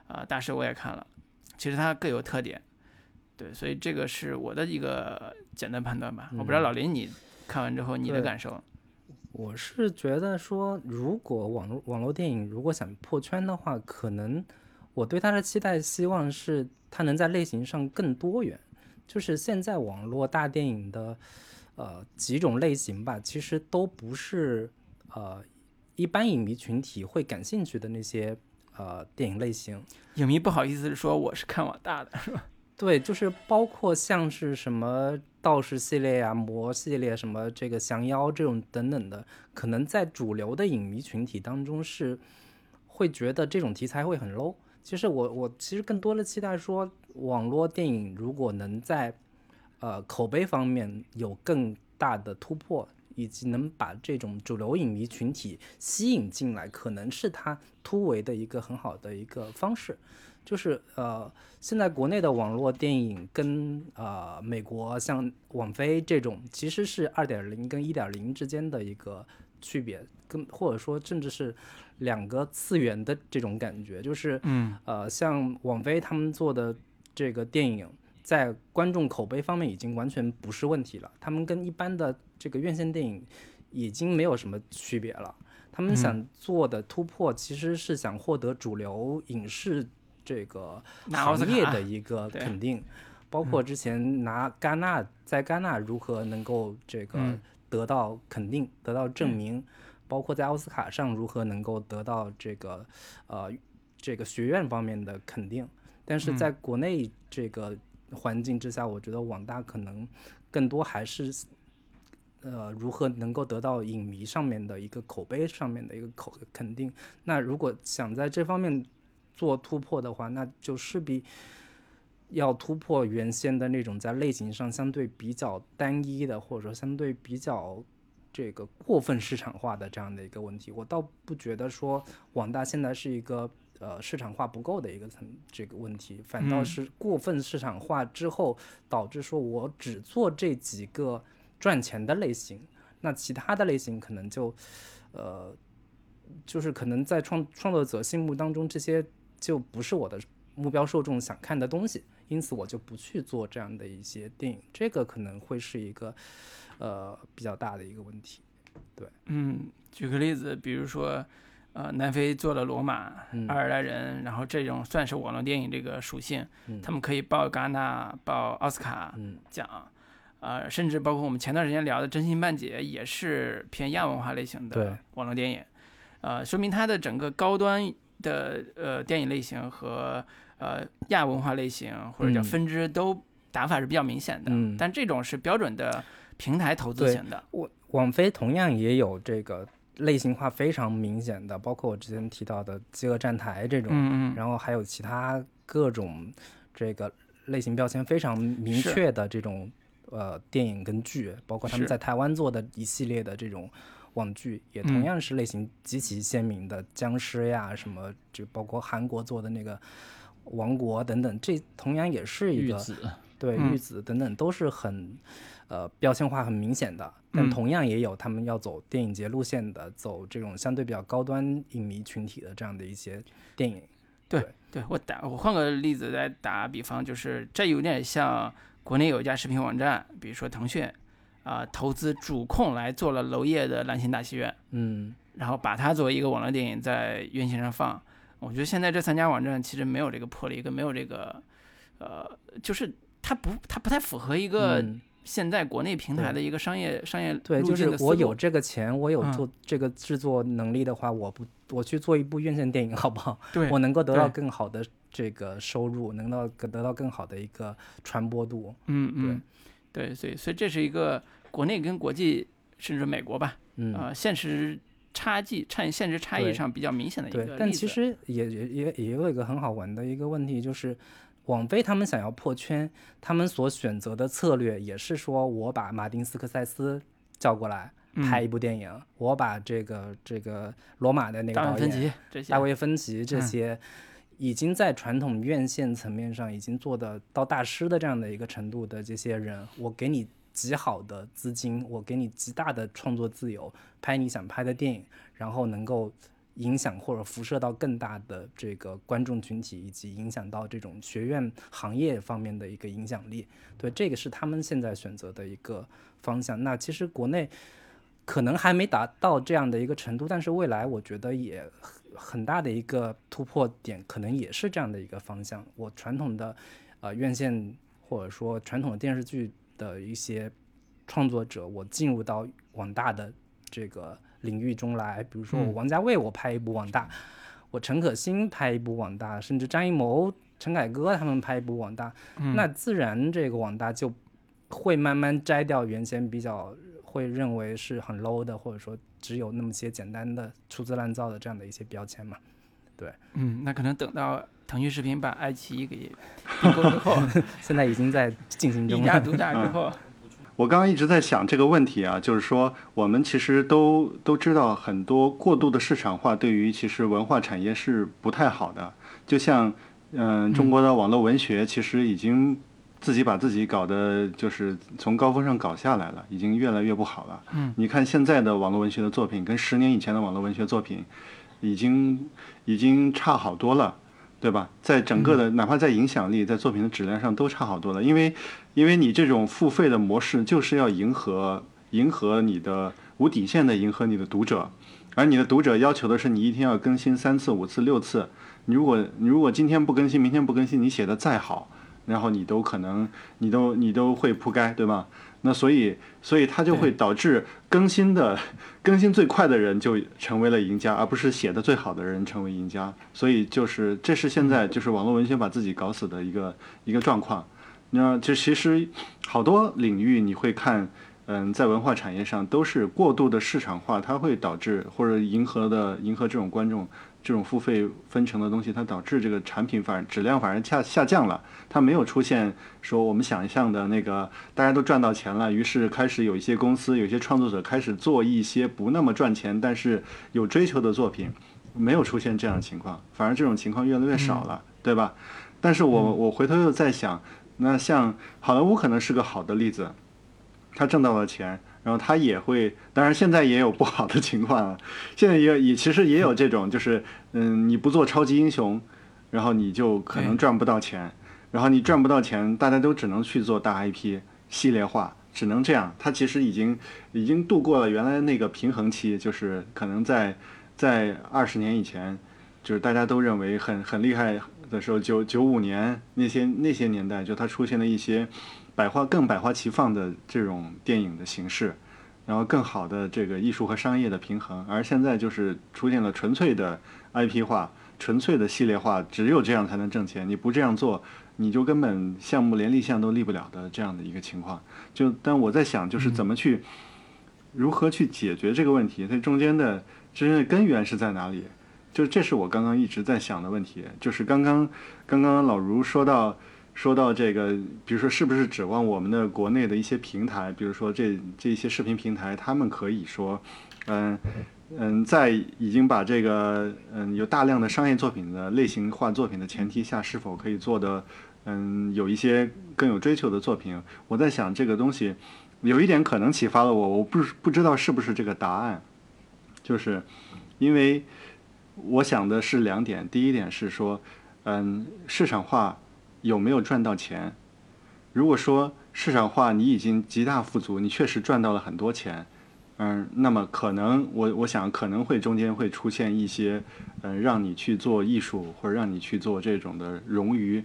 啊，《大师》我也看了，其实它各有特点。对，所以这个是我的一个简单判断吧。我不知道老林你看完之后你的感受。我是觉得说，如果网络网络电影如果想破圈的话，可能我对它的期待希望是它能在类型上更多元。就是现在网络大电影的呃几种类型吧，其实都不是呃一般影迷群体会感兴趣的那些呃电影类型。影迷不好意思说我是看网大的，是吧？对，就是包括像是什么道士系列呀、魔系列什么这个降妖这种等等的，可能在主流的影迷群体当中是会觉得这种题材会很 low。其实我我其实更多的期待说，网络电影如果能在呃口碑方面有更大的突破，以及能把这种主流影迷群体吸引进来，可能是它突围的一个很好的一个方式。就是呃，现在国内的网络电影跟呃美国像网飞这种，其实是二点零跟一点零之间的一个区别，跟或者说甚至是两个次元的这种感觉。就是嗯呃，像网飞他们做的这个电影，在观众口碑方面已经完全不是问题了，他们跟一般的这个院线电影已经没有什么区别了。他们想做的突破，其实是想获得主流影视。这个行业的一个肯定，包括之前拿戛纳在戛纳如何能够这个得到肯定、得到证明，包括在奥斯卡上如何能够得到这个呃这个学院方面的肯定。但是在国内这个环境之下，我觉得网大可能更多还是呃如何能够得到影迷上面的一个口碑上面的一个口肯定。那如果想在这方面，做突破的话，那就势必要突破原先的那种在类型上相对比较单一的，或者说相对比较这个过分市场化的这样的一个问题。我倒不觉得说网大现在是一个呃市场化不够的一个层这个问题，反倒是过分市场化之后导致说我只做这几个赚钱的类型，那其他的类型可能就呃。就是可能在创创作者心目当中，这些就不是我的目标受众想看的东西，因此我就不去做这样的一些电影，这个可能会是一个呃比较大的一个问题。对，嗯，举个例子，比如说。呃，南非做了《罗马》，爱尔兰人，然后这种算是网络电影这个属性，他们可以报戛纳、报奥斯卡奖，呃，甚至包括我们前段时间聊的《真心半解》也是偏亚文化类型的网络电影，呃，说明它的整个高端的呃电影类型和呃亚文化类型或者叫分支都打法是比较明显的，但这种是标准的平台投资型的。我网飞同样也有这个。类型化非常明显的，包括我之前提到的《饥饿站台》这种，然后还有其他各种这个类型标签非常明确的这种呃电影跟剧，包括他们在台湾做的一系列的这种网剧，也同样是类型极其鲜明的僵尸呀什么，就包括韩国做的那个《王国》等等，这同样也是一个对玉子等等都是很。呃，标签化很明显的，但同样也有他们要走电影节路线的，走这种相对比较高端影迷群体的这样的一些电影。对，对我打我换个例子来打比方，就是这有点像国内有一家视频网站，比如说腾讯，啊，投资主控来做了娄烨的《兰心大戏院》，嗯，然后把它作为一个网络电影在院线上放。我觉得现在这三家网站其实没有这个魄力，跟没有这个，呃，就是它不它不太符合一个。现在国内平台的一个商业商业对，就是我有这个钱，我有做这个制作能力的话，我不我去做一部院线电影好不好？对，我能够得到更好的这个收入，能到得到更好的一个传播度。嗯嗯，对，所以所以这是一个国内跟国际甚至美国吧，啊，现实差距差现实差异上比较明显的一个。但其实也也也也有一个很好玩的一个问题，就是。网飞他们想要破圈，他们所选择的策略也是说，我把马丁斯科塞斯叫过来拍一部电影，我把这个这个罗马的那个导演大卫芬奇这些已经在传统院线层面上已经做的到大师的这样的一个程度的这些人，我给你极好的资金，我给你极大的创作自由，拍你想拍的电影，然后能够。影响或者辐射到更大的这个观众群体，以及影响到这种学院行业方面的一个影响力，对这个是他们现在选择的一个方向。那其实国内可能还没达到这样的一个程度，但是未来我觉得也很大的一个突破点，可能也是这样的一个方向。我传统的呃院线或者说传统的电视剧的一些创作者，我进入到网大的这个。领域中来，比如说我王家卫，我拍一部网大；我陈可辛拍一部网大，甚至张艺谋、陈凯歌他们拍一部网大，那自然这个网大就会慢慢摘掉原先比较会认为是很 low 的，或者说只有那么些简单的粗制滥造的这样的一些标签嘛。对，嗯，那可能等到腾讯视频把爱奇艺给并购之后，现在已经在进行中，一家独大之后。我刚刚一直在想这个问题啊，就是说我们其实都都知道，很多过度的市场化对于其实文化产业是不太好的。就像嗯，中国的网络文学其实已经自己把自己搞得就是从高峰上搞下来了，已经越来越不好了。嗯，你看现在的网络文学的作品跟十年以前的网络文学作品，已经已经差好多了。对吧？在整个的，哪怕在影响力、在作品的质量上都差好多了。因为，因为你这种付费的模式就是要迎合、迎合你的无底线的迎合你的读者，而你的读者要求的是你一天要更新三次、五次、六次。你如果你如果今天不更新，明天不更新，你写的再好，然后你都可能，你都你都会铺盖，对吗？那所以，所以它就会导致更新的 更新最快的人就成为了赢家，而不是写的最好的人成为赢家。所以就是，这是现在就是网络文学把自己搞死的一个一个状况。那这其实好多领域你会看，嗯，在文化产业上都是过度的市场化，它会导致或者迎合的迎合这种观众。这种付费分成的东西，它导致这个产品反而质量反而下下降了。它没有出现说我们想象的那个大家都赚到钱了，于是开始有一些公司、有些创作者开始做一些不那么赚钱但是有追求的作品，没有出现这样的情况，反而这种情况越来越少了，对吧？但是我我回头又在想，那像好莱坞可能是个好的例子，他挣到了钱。然后它也会，当然现在也有不好的情况了，现在也也其实也有这种，就是嗯，你不做超级英雄，然后你就可能赚不到钱，然后你赚不到钱，大家都只能去做大 IP 系列化，只能这样。它其实已经已经度过了原来那个平衡期，就是可能在在二十年以前，就是大家都认为很很厉害的时候，九九五年那些那些年代，就它出现了一些。百花更百花齐放的这种电影的形式，然后更好的这个艺术和商业的平衡，而现在就是出现了纯粹的 IP 化、纯粹的系列化，只有这样才能挣钱。你不这样做，你就根本项目连立项都立不了的这样的一个情况。就但我在想，就是怎么去如何去解决这个问题？它中间的真正的根源是在哪里？就这是我刚刚一直在想的问题。就是刚刚刚刚老卢说到。说到这个，比如说，是不是指望我们的国内的一些平台，比如说这这些视频平台，他们可以说，嗯嗯，在已经把这个嗯有大量的商业作品的类型化作品的前提下，是否可以做的嗯有一些更有追求的作品？我在想这个东西，有一点可能启发了我，我不不知道是不是这个答案，就是因为我想的是两点，第一点是说，嗯，市场化。有没有赚到钱？如果说市场化你已经极大富足，你确实赚到了很多钱，嗯，那么可能我我想可能会中间会出现一些，嗯，让你去做艺术或者让你去做这种的冗余，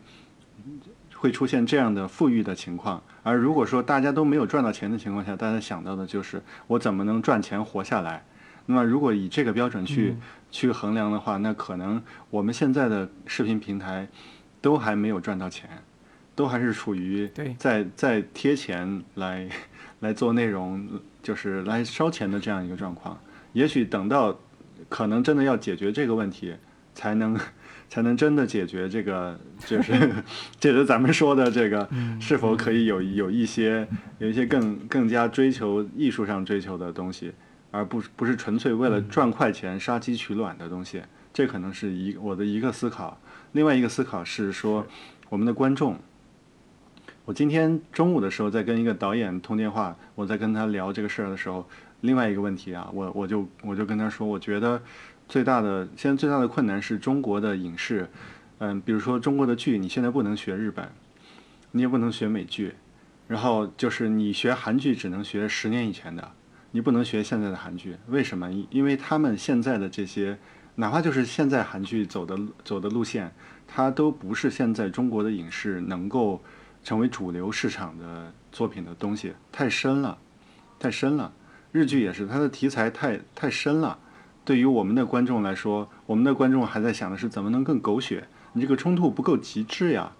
会出现这样的富裕的情况。而如果说大家都没有赚到钱的情况下，大家想到的就是我怎么能赚钱活下来？那么如果以这个标准去去衡量的话，那可能我们现在的视频平台。都还没有赚到钱，都还是处于在在贴钱来 来做内容，就是来烧钱的这样一个状况。也许等到可能真的要解决这个问题，才能才能真的解决这个，就是 解决咱们说的这个是否可以有有一些有一些更更加追求艺术上追求的东西，而不不是纯粹为了赚快钱杀鸡取卵的东西。这可能是一我的一个思考。另外一个思考是说，我们的观众。我今天中午的时候在跟一个导演通电话，我在跟他聊这个事儿的时候，另外一个问题啊，我我就我就跟他说，我觉得最大的现在最大的困难是中国的影视，嗯，比如说中国的剧，你现在不能学日本，你也不能学美剧，然后就是你学韩剧只能学十年以前的，你不能学现在的韩剧，为什么？因为他们现在的这些。哪怕就是现在韩剧走的走的路线，它都不是现在中国的影视能够成为主流市场的作品的东西，太深了，太深了。日剧也是，它的题材太太深了。对于我们的观众来说，我们的观众还在想的是怎么能更狗血，你这个冲突不够极致呀，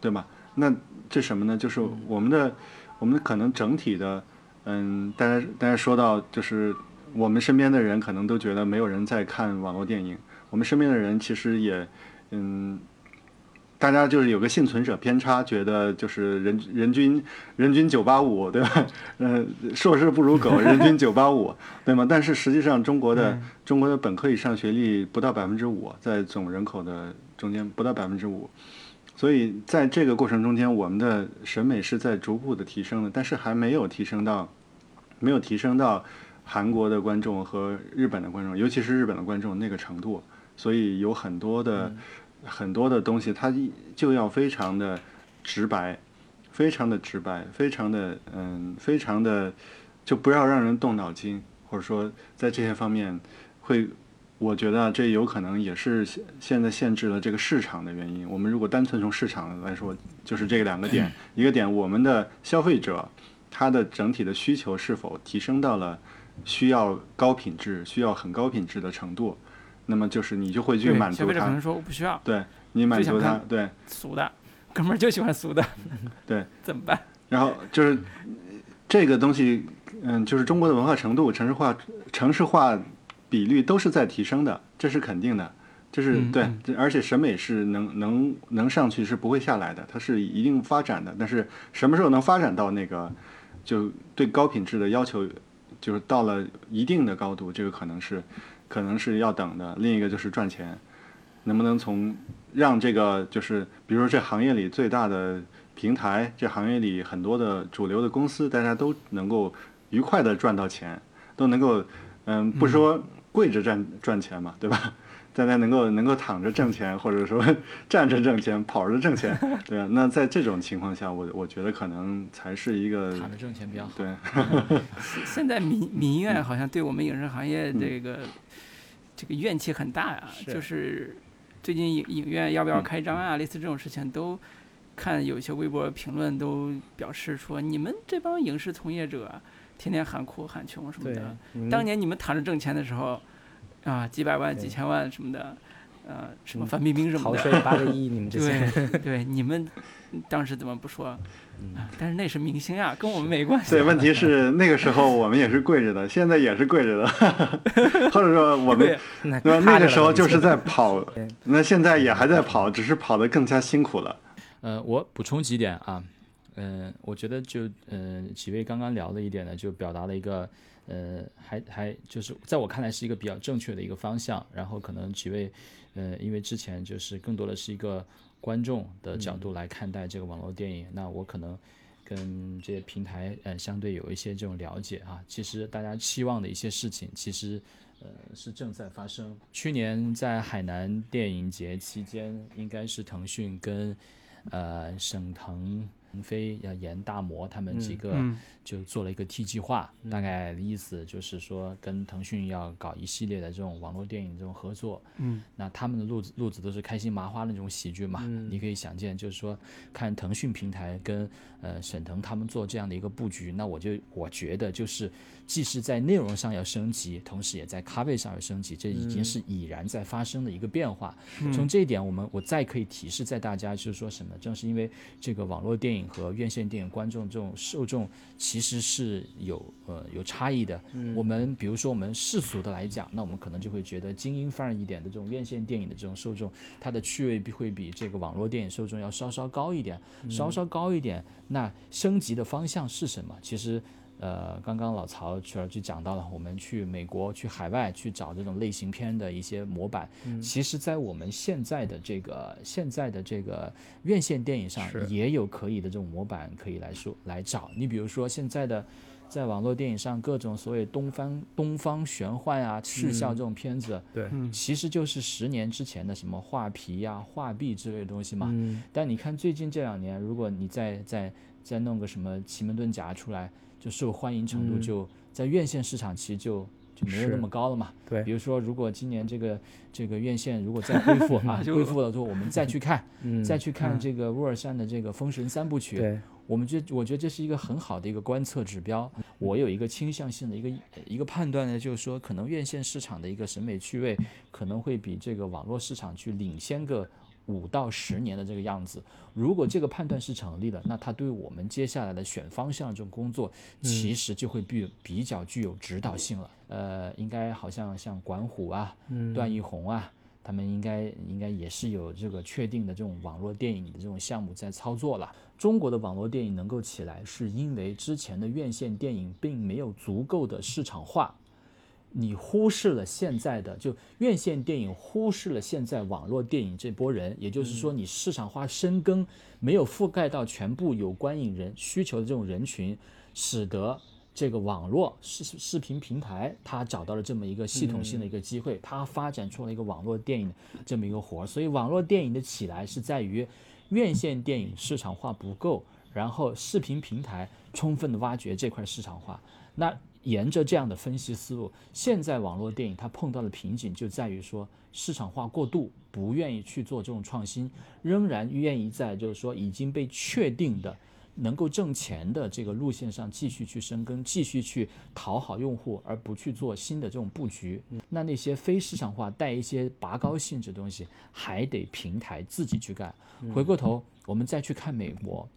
对吗？那这什么呢？就是我们的我们可能整体的，嗯，大家大家说到就是。我们身边的人可能都觉得没有人在看网络电影。我们身边的人其实也，嗯，大家就是有个幸存者偏差，觉得就是人人均人均九八五，对吧？呃，硕士不如狗，人均九八五，对吗？但是实际上，中国的中国的本科以上学历不到百分之五，在总人口的中间不到百分之五。所以在这个过程中间，我们的审美是在逐步的提升的，但是还没有提升到，没有提升到。韩国的观众和日本的观众，尤其是日本的观众那个程度，所以有很多的很多的东西，它就要非常的直白，非常的直白，非常的嗯，非常的就不要让人动脑筋，或者说在这些方面会，我觉得这有可能也是现现在限制了这个市场的原因。我们如果单纯从市场来说，就是这两个点，一个点我们的消费者他的整体的需求是否提升到了。需要高品质，需要很高品质的程度，那么就是你就会去满足他。消费者可能说我不需要，对你满足他，对俗的，哥们儿就喜欢俗的，对，怎么办？然后就是这个东西，嗯，就是中国的文化程度、城市化、城市化比率都是在提升的，这是肯定的，就是对，而且审美是能能能上去是不会下来的，它是一定发展的，但是什么时候能发展到那个就对高品质的要求？就是到了一定的高度，这个可能是，可能是要等的。另一个就是赚钱，能不能从让这个就是，比如说这行业里最大的平台，这行业里很多的主流的公司，大家都能够愉快的赚到钱，都能够，嗯，不说跪着赚赚钱嘛，对吧？大家能够能够躺着挣钱，或者说 站着挣钱、跑着挣钱，对吧？那在这种情况下，我我觉得可能才是一个躺着挣钱比较好。对，现在民民怨好像对我们影视行业这个这个怨气很大呀，就是最近影影院要不要开张啊，类似这种事情都看有些微博评论都表示说，你们这帮影视从业者天天喊苦喊穷什么的，当年你们躺着挣钱的时候。啊，几百万、几千万什么的，呃，什么范冰冰什么的，逃税八个亿，你们这些，对对，你们当时怎么不说？但是那是明星啊，跟我们没关系。对，问题是那个时候我们也是跪着的，现在也是跪着的，或者说我们那那个时候就是在 跑，那现在也还在跑，只是跑得更加辛苦了。呃，我补充几点啊，嗯，我觉得就嗯几位刚刚聊的一点呢，就表达了一个。呃，还还就是在我看来是一个比较正确的一个方向。然后可能几位，呃，因为之前就是更多的是一个观众的角度来看待这个网络电影，那我可能跟这些平台呃相对有一些这种了解啊。其实大家期望的一些事情，其实呃是正在发生。去年在海南电影节期间，应该是腾讯跟呃沈腾。腾飞、要严大魔他们几个就做了一个 T 计划，大概的意思就是说跟腾讯要搞一系列的这种网络电影这种合作。嗯，那他们的路子路子都是开心麻花那种喜剧嘛，嗯你可以想见，就是说看腾讯平台跟呃沈腾他们做这样的一个布局，那我就我觉得就是既是在内容上要升级，同时也在咖位上要升级，这已经是已然在发生的一个变化。从这一点，我们我再可以提示在大家，就是说什么？正是因为这个网络电影。和院线电影观众这种受众其实是有呃有差异的。我们比如说我们世俗的来讲，那我们可能就会觉得精英范儿一点的这种院线电影的这种受众，它的趣味会比这个网络电影受众要稍稍高一点，稍稍高一点。那升级的方向是什么？其实。呃，刚刚老曹去了就讲到了，我们去美国、去海外去找这种类型片的一些模板。其实，在我们现在的这个现在的这个院线电影上，也有可以的这种模板可以来说来找。你比如说，现在的在网络电影上各种所谓东方东方玄幻啊、视效这种片子，对，其实就是十年之前的什么画皮呀、画壁之类的东西嘛。但你看最近这两年，如果你再再再弄个什么奇门遁甲出来。就受欢迎程度就在院线市场其实就就没有那么高了嘛。对，比如说如果今年这个这个院线如果再恢复啊，恢复了之后我们再去看，再去看这个乌尔善的这个封神三部曲，对，我们觉我觉得这是一个很好的一个观测指标。我有一个倾向性的一个一个判断呢，就是说可能院线市场的一个审美趣味可能会比这个网络市场去领先个。五到十年的这个样子，如果这个判断是成立的，那它对我们接下来的选方向这种工作，其实就会比比较具有指导性了。呃，应该好像像管虎啊、段奕宏啊，他们应该应该也是有这个确定的这种网络电影的这种项目在操作了。中国的网络电影能够起来，是因为之前的院线电影并没有足够的市场化。你忽视了现在的就院线电影，忽视了现在网络电影这波人，也就是说，你市场化深耕没有覆盖到全部有观影人需求的这种人群，使得这个网络视视频平台它找到了这么一个系统性的一个机会，它发展出了一个网络电影这么一个活儿。所以，网络电影的起来是在于院线电影市场化不够，然后视频平台充分的挖掘这块市场化。那沿着这样的分析思路，现在网络电影它碰到的瓶颈就在于说市场化过度，不愿意去做这种创新，仍然愿意在就是说已经被确定的能够挣钱的这个路线上继续去深耕，继续去讨好用户，而不去做新的这种布局。那那些非市场化带一些拔高性质的东西，还得平台自己去干。回过头，我们再去看美国。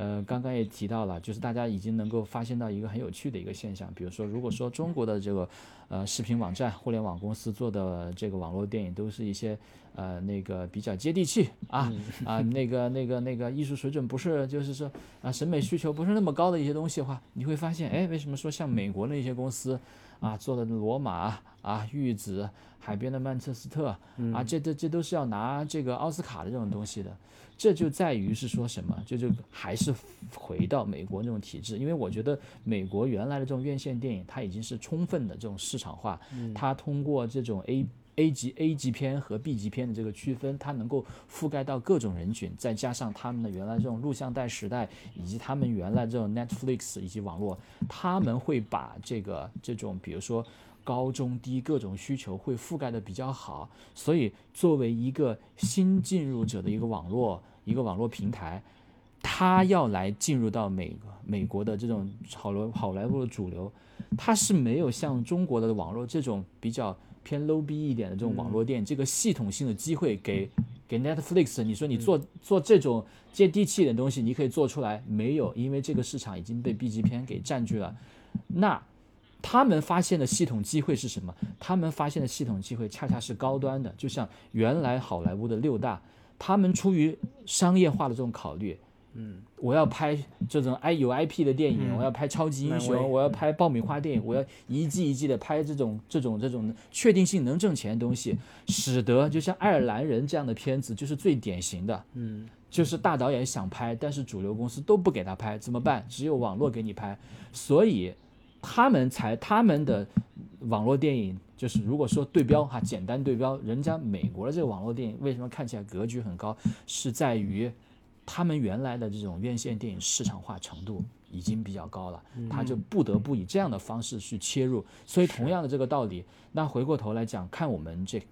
呃，刚刚也提到了，就是大家已经能够发现到一个很有趣的一个现象，比如说，如果说中国的这个呃视频网站、互联网公司做的这个网络电影都是一些呃那个比较接地气啊啊那个那个那个艺术水准不是就是说啊审美需求不是那么高的一些东西的话，你会发现，哎，为什么说像美国那些公司啊做的罗马啊玉子海边的曼彻斯特啊这这这都是要拿这个奥斯卡的这种东西的？这就在于是说什么？就就还是回到美国那种体制，因为我觉得美国原来的这种院线电影，它已经是充分的这种市场化，它通过这种 A A 级 A 级片和 B 级片的这个区分，它能够覆盖到各种人群，再加上他们的原来这种录像带时代，以及他们原来这种 Netflix 以及网络，他们会把这个这种比如说。高中低各种需求会覆盖的比较好，所以作为一个新进入者的一个网络一个网络平台，他要来进入到美美国的这种好莱好莱坞的主流，他是没有像中国的网络这种比较偏 low 逼一点的这种网络店这个系统性的机会给给 Netflix。你说你做做这种接地气的东西，你可以做出来没有？因为这个市场已经被 B 级片给占据了，那。他们发现的系统机会是什么？他们发现的系统机会恰恰是高端的，就像原来好莱坞的六大，他们出于商业化的这种考虑，嗯，我要拍这种 I 有 IP 的电影，我要拍超级英雄，我要拍爆米花电影，我要一季一季的拍这种这种这种确定性能挣钱的东西，使得就像爱尔兰人这样的片子就是最典型的，嗯，就是大导演想拍，但是主流公司都不给他拍，怎么办？只有网络给你拍，所以。他们才他们的网络电影，就是如果说对标哈，简单对标，人家美国的这个网络电影为什么看起来格局很高，是在于他们原来的这种院线电影市场化程度已经比较高了，他就不得不以这样的方式去切入。所以同样的这个道理，那回过头来讲，看我们这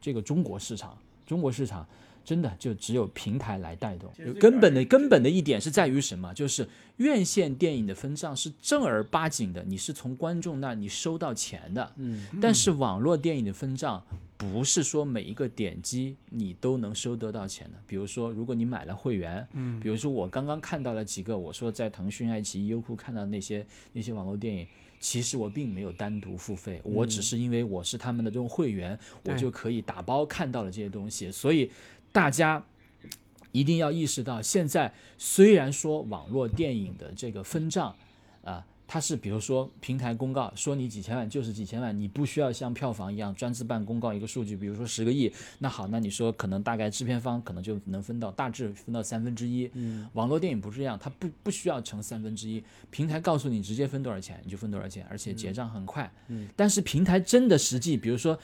这个中国市场，中国市场。真的就只有平台来带动，根本的根本的一点是在于什么？就是院线电影的分账是正儿八经的，你是从观众那你收到钱的。嗯，但是网络电影的分账不是说每一个点击你都能收得到钱的。比如说，如果你买了会员，嗯，比如说我刚刚看到了几个，我说在腾讯、爱奇艺、优酷看到那些那些网络电影，其实我并没有单独付费，我只是因为我是他们的这种会员，我就可以打包看到了这些东西，所以。大家一定要意识到，现在虽然说网络电影的这个分账，啊，它是比如说平台公告说你几千万就是几千万，你不需要像票房一样专自办公告一个数据，比如说十个亿，那好，那你说可能大概制片方可能就能分到大致分到三分之一。嗯，网络电影不是这样，它不不需要乘三分之一，平台告诉你直接分多少钱你就分多少钱，而且结账很快。嗯，但是平台真的实际，比如说。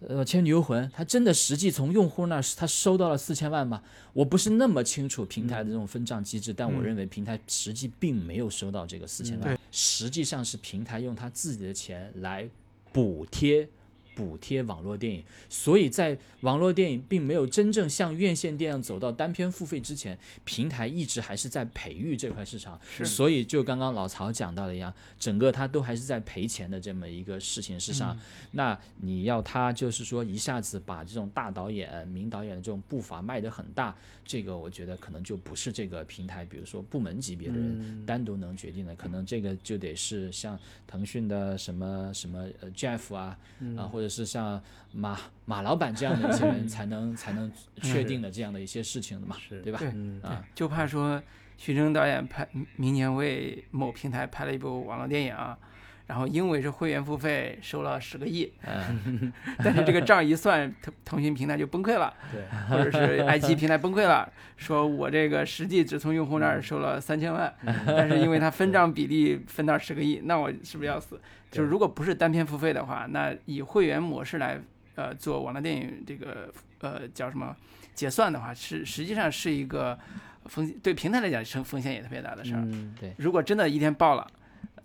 呃，《倩女幽魂》它真的实际从用户那儿他收到了四千万吗？我不是那么清楚平台的这种分账机制，但我认为平台实际并没有收到这个四千万，实际上是平台用他自己的钱来补贴。补贴网络电影，所以在网络电影并没有真正像院线电影走到单片付费之前，平台一直还是在培育这块市场。所以就刚刚老曹讲到的一样，整个它都还是在赔钱的这么一个事情之上。那你要它就是说一下子把这种大导演、名导演的这种步伐迈得很大，这个我觉得可能就不是这个平台，比如说部门级别的人单独能决定的。可能这个就得是像腾讯的什么什么呃 Jeff 啊啊或者。是像马马老板这样的一些人 才能才能确定的这样的一些事情的嘛，对吧？啊，就怕说徐峥导演拍明年为某平台拍了一部网络电影，然后因为是会员付费收了十个亿，但是这个账一算，腾腾讯平台就崩溃了，对，或者是爱奇艺平台崩溃了，说我这个实际只从用户那儿收了三千万，但是因为它分账比例分到十个亿，那我是不是要死？就是如果不是单片付费的话，那以会员模式来呃做网络电影这个呃叫什么结算的话，是实际上是一个风对平台来讲是风险也特别大的事儿。对，如果真的一天爆了，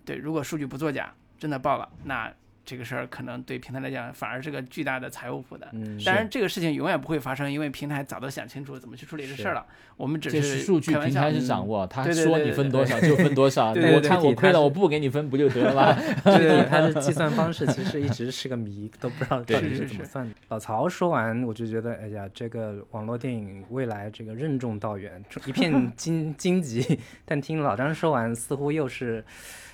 对，如果数据不作假，真的爆了，那。这个事儿可能对平台来讲反而是个巨大的财务负担。嗯，当然这个事情永远不会发生，因为平台早都想清楚怎么去处理这事儿了。我们只是数据平台是掌握，他说你分多少就分多少。我看我亏了，我不给你分不就得了吗？对对，它的 计算方式其实一直是个谜，都不知道到底是怎么算的。老曹说完，我就觉得，哎呀，这个网络电影未来这个任重道远，一片荆荆棘。但听老张说完，似乎又是。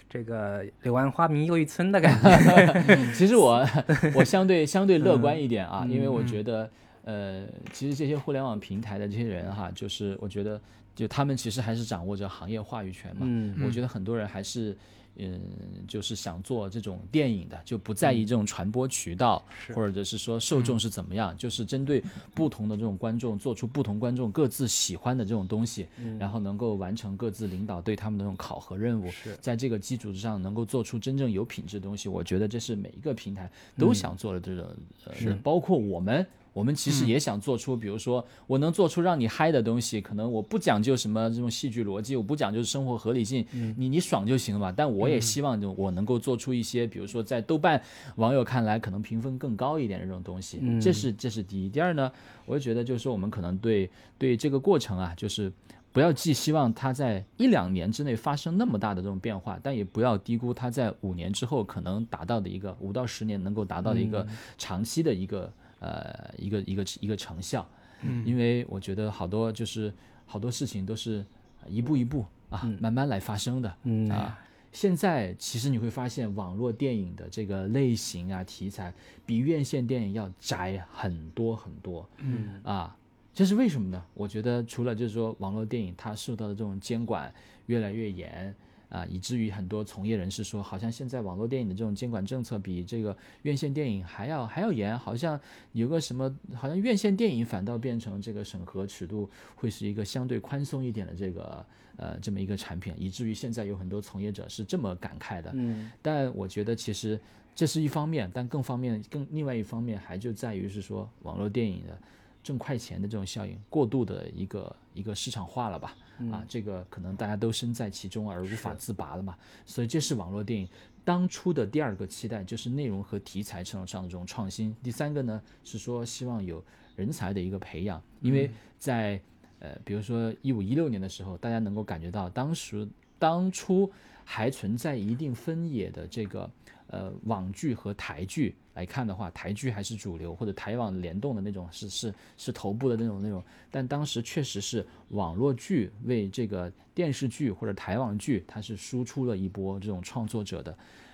这个柳暗花明又一村的感觉。其实我 我相对相对乐观一点啊，因为我觉得，呃，其实这些互联网平台的这些人哈，就是我觉得，就他们其实还是掌握着行业话语权嘛。嗯。我觉得很多人还是嗯，就是想做这种电影的，就不在意这种传播渠道，或者是说受众是怎么样，就是针对不同的这种观众，做出不同观众各自喜欢的这种东西，然后能够完成各自领导对他们的这种考核任务，在这个基础之上能够做出真正有品质的东西。我觉得这是每一个平台都想做的这种，呃，包括我们。我们其实也想做出，比如说我能做出让你嗨的东西，可能我不讲究什么这种戏剧逻辑，我不讲究生活合理性，你你爽就行了嘛。但我也希望就我能够做出一些，比如说在豆瓣网友看来可能评分更高一点的这种东西。这是这是第一。第二呢，我就觉得就是说我们可能对对这个过程啊，就是不要寄希望它在一两年之内发生那么大的这种变化，但也不要低估它在五年之后可能达到的一个五到十年能够达到的一个长期的一个。呃，一个一个一个成效，嗯，因为我觉得好多就是好多事情都是一步一步啊，慢慢来发生的，嗯。啊，现在其实你会发现网络电影的这个类型啊题材比院线电影要窄很多很多，嗯。啊，这是为什么呢？我觉得除了就是说网络电影它受到的这种监管越来越严。啊，以至于很多从业人士说，好像现在网络电影的这种监管政策比这个院线电影还要还要严，好像有个什么，好像院线电影反倒变成这个审核尺度会是一个相对宽松一点的这个呃这么一个产品，以至于现在有很多从业者是这么感慨的。嗯，但我觉得其实这是一方面，但更方面更另外一方面还就在于是说网络电影的挣快钱的这种效应过度的一个一个市场化了吧。啊，这个可能大家都身在其中而无法自拔了嘛，所以这是网络电影当初的第二个期待，就是内容和题材上上的这种创新。第三个呢是说希望有人才的一个培养，因为在呃，比如说一五一六年的时候，大家能够感觉到当时当初还存在一定分野的这个呃网剧和台剧。来看的话，台剧还是主流，或者台网联动的那种是是是头部的那种那种。但当时确实是网络剧为这个电视剧或者台网剧，它是输出了一波这种创作者的。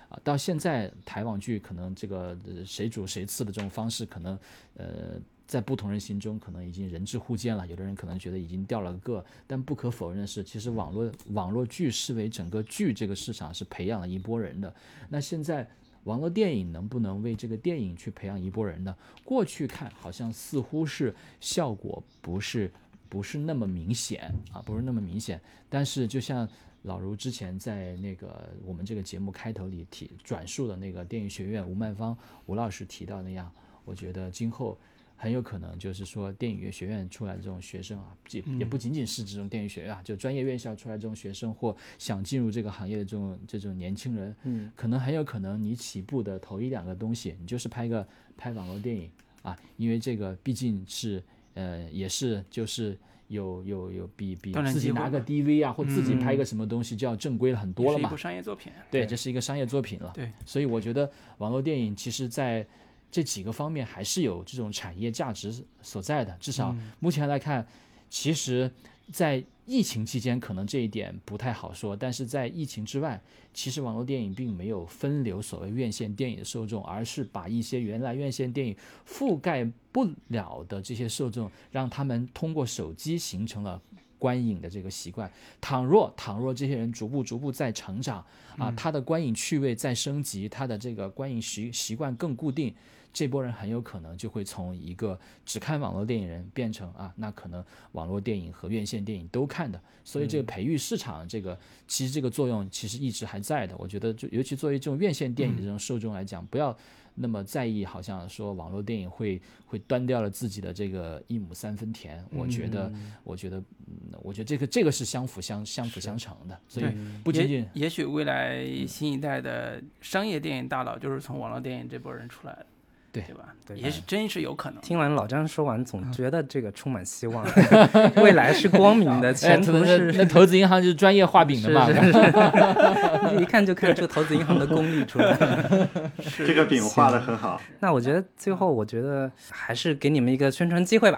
啊，到现在台网剧可能这个谁主谁次的这种方式，可能呃在不同人心中可能已经人质互见了。有的人可能觉得已经掉了个，但不可否认的是，其实网络网络剧视为整个剧这个市场是培养了一波人的。那现在。网络电影能不能为这个电影去培养一波人呢？过去看好像似乎是效果不是不是那么明显啊，不是那么明显。但是就像老卢之前在那个我们这个节目开头里提转述的那个电影学院吴曼芳吴老师提到那样，我觉得今后。很有可能就是说，电影学院出来的这种学生啊，也也不仅仅是这种电影学院啊，就专业院校出来这种学生或想进入这个行业的这种这种年轻人，嗯，可能很有可能你起步的头一两个东西，你就是拍个拍网络电影啊，因为这个毕竟是呃也是就是有有有比比自己拿个 DV 啊或自己拍一个什么东西就要正规了很多了嘛，商业作品，对，这是一个商业作品了，对，所以我觉得网络电影其实在。这几个方面还是有这种产业价值所在的，至少目前来看，其实，在疫情期间可能这一点不太好说，但是在疫情之外，其实网络电影并没有分流所谓院线电影的受众，而是把一些原来院线电影覆盖不了的这些受众，让他们通过手机形成了观影的这个习惯。倘若倘若这些人逐步逐步在成长，啊，他的观影趣味在升级，他的这个观影习习惯更固定。这波人很有可能就会从一个只看网络电影人变成啊，那可能网络电影和院线电影都看的，所以这个培育市场，这个其实这个作用其实一直还在的。我觉得，就尤其作为这种院线电影的这种受众来讲，不要那么在意，好像说网络电影会会端掉了自己的这个一亩三分田。我觉得，我觉得，我觉得这个这个是相辅相相辅相成的。所以不仅仅，也许未来新一代的商业电影大佬就是从网络电影这波人出来的。对对吧？对，也许真是有可能。听完老张说完，总觉得这个充满希望，未来是光明的，前途是。那投资银行就是专业画饼的嘛，是是是 一看就看出投资银行的功力出来了。这个饼画的很好。那我觉得最后，我觉得还是给你们一个宣传机会吧。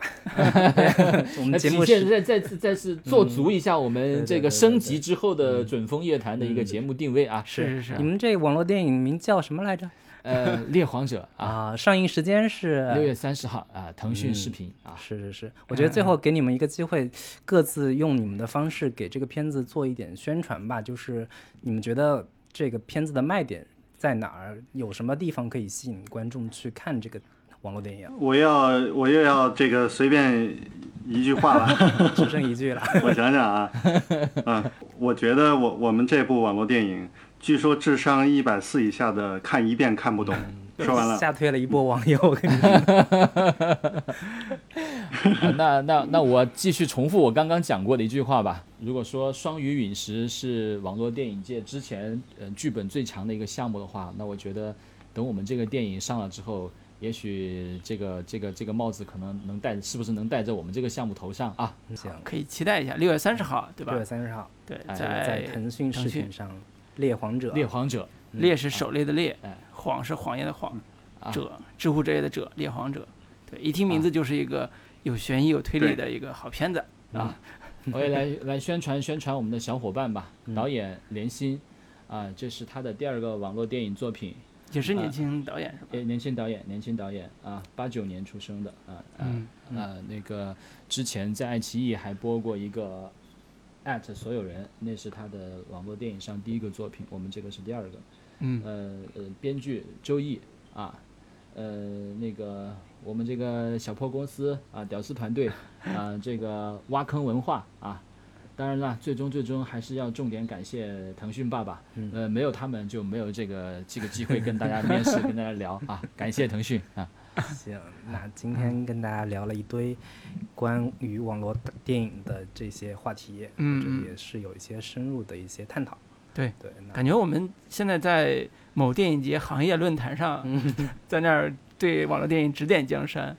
我们节目再再次再次做足一下我们这个升级之后的准风夜谈的一个节目定位啊。是是是。你们这网络电影名叫什么来着？呃，猎皇者啊，上映时间是六月三十号啊，腾讯视频啊，是是是，我觉得最后给你们一个机会，各自用你们的方式给这个片子做一点宣传吧，就是你们觉得这个片子的卖点在哪儿？有什么地方可以吸引观众去看这个网络电影？我要我又要这个随便一句话了，只剩一句了。我想想啊，嗯，我觉得我我们这部网络电影，据说智商一百四以下的看一遍看不懂。说完了，吓退了一波网友。我跟你说，那那那我继续重复我刚刚讲过的一句话吧。如果说《双鱼陨石》是网络电影界之前呃剧本最强的一个项目的话，那我觉得等我们这个电影上了之后，也许这个这个这个帽子可能能戴，是不是能戴在我们这个项目头上啊？行，可以期待一下，六月三十号，对吧？六月三十号，对，在腾讯视频上，《猎谎者》。猎黄者，猎是狩猎的猎，哎。谎是谎言的谎，者知乎者也的者猎谎者，对，一听名字就是一个有悬疑有推理的一个好片子啊！我也来来宣传宣传我们的小伙伴吧，导演连心，啊，这是他的第二个网络电影作品，也是年轻导演是吧？年轻导演，年轻导演啊，八九年出生的啊啊那个之前在爱奇艺还播过一个，at 所有人，那是他的网络电影上第一个作品，我们这个是第二个。嗯呃呃，编剧周毅啊，呃那个我们这个小破公司啊，屌丝团队 啊，这个挖坑文化啊，当然了，最终最终还是要重点感谢腾讯爸爸，呃，没有他们就没有这个这个机会跟大家面试 跟大家聊啊，感谢腾讯啊。行，那今天跟大家聊了一堆关于网络电影的这些话题，嗯，也是有一些深入的一些探讨。对对，感觉我们现在在某电影节行业论坛上，在那儿对网络电影指点江山，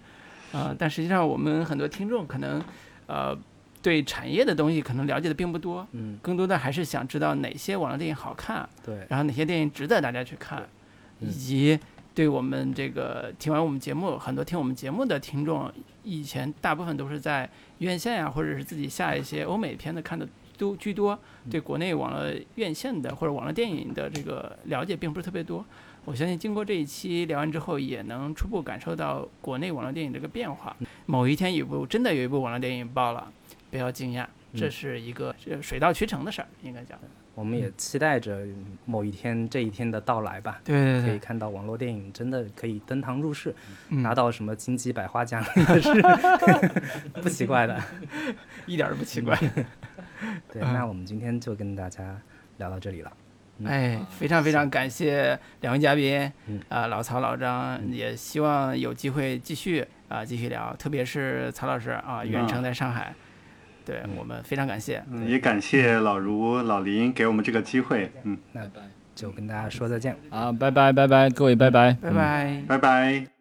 啊，但实际上我们很多听众可能，呃，对产业的东西可能了解的并不多，嗯，更多的还是想知道哪些网络电影好看，对，然后哪些电影值得大家去看，以及对我们这个听完我们节目，很多听我们节目的听众，以前大部分都是在院线呀，或者是自己下一些欧美片的看的。都居多，对国内网络院线的或者网络电影的这个了解并不是特别多。我相信经过这一期聊完之后，也能初步感受到国内网络电影这个变化。某一天有部真的有一部网络电影爆了，不要惊讶，这是一个水到渠成的事儿，应该讲。我们也期待着某一天这一天的到来吧。对对对，可以看到网络电影真的可以登堂入室，嗯、拿到什么金鸡百花奖也是 不奇怪的，一点都不奇怪。对，那我们今天就跟大家聊到这里了。哎，非常非常感谢两位嘉宾，啊，老曹、老张，也希望有机会继续啊继续聊，特别是曹老师啊，远程在上海。对我们非常感谢，也感谢老卢、老林给我们这个机会。嗯，那就跟大家说再见。啊，拜拜拜拜，各位拜拜，拜拜。拜拜。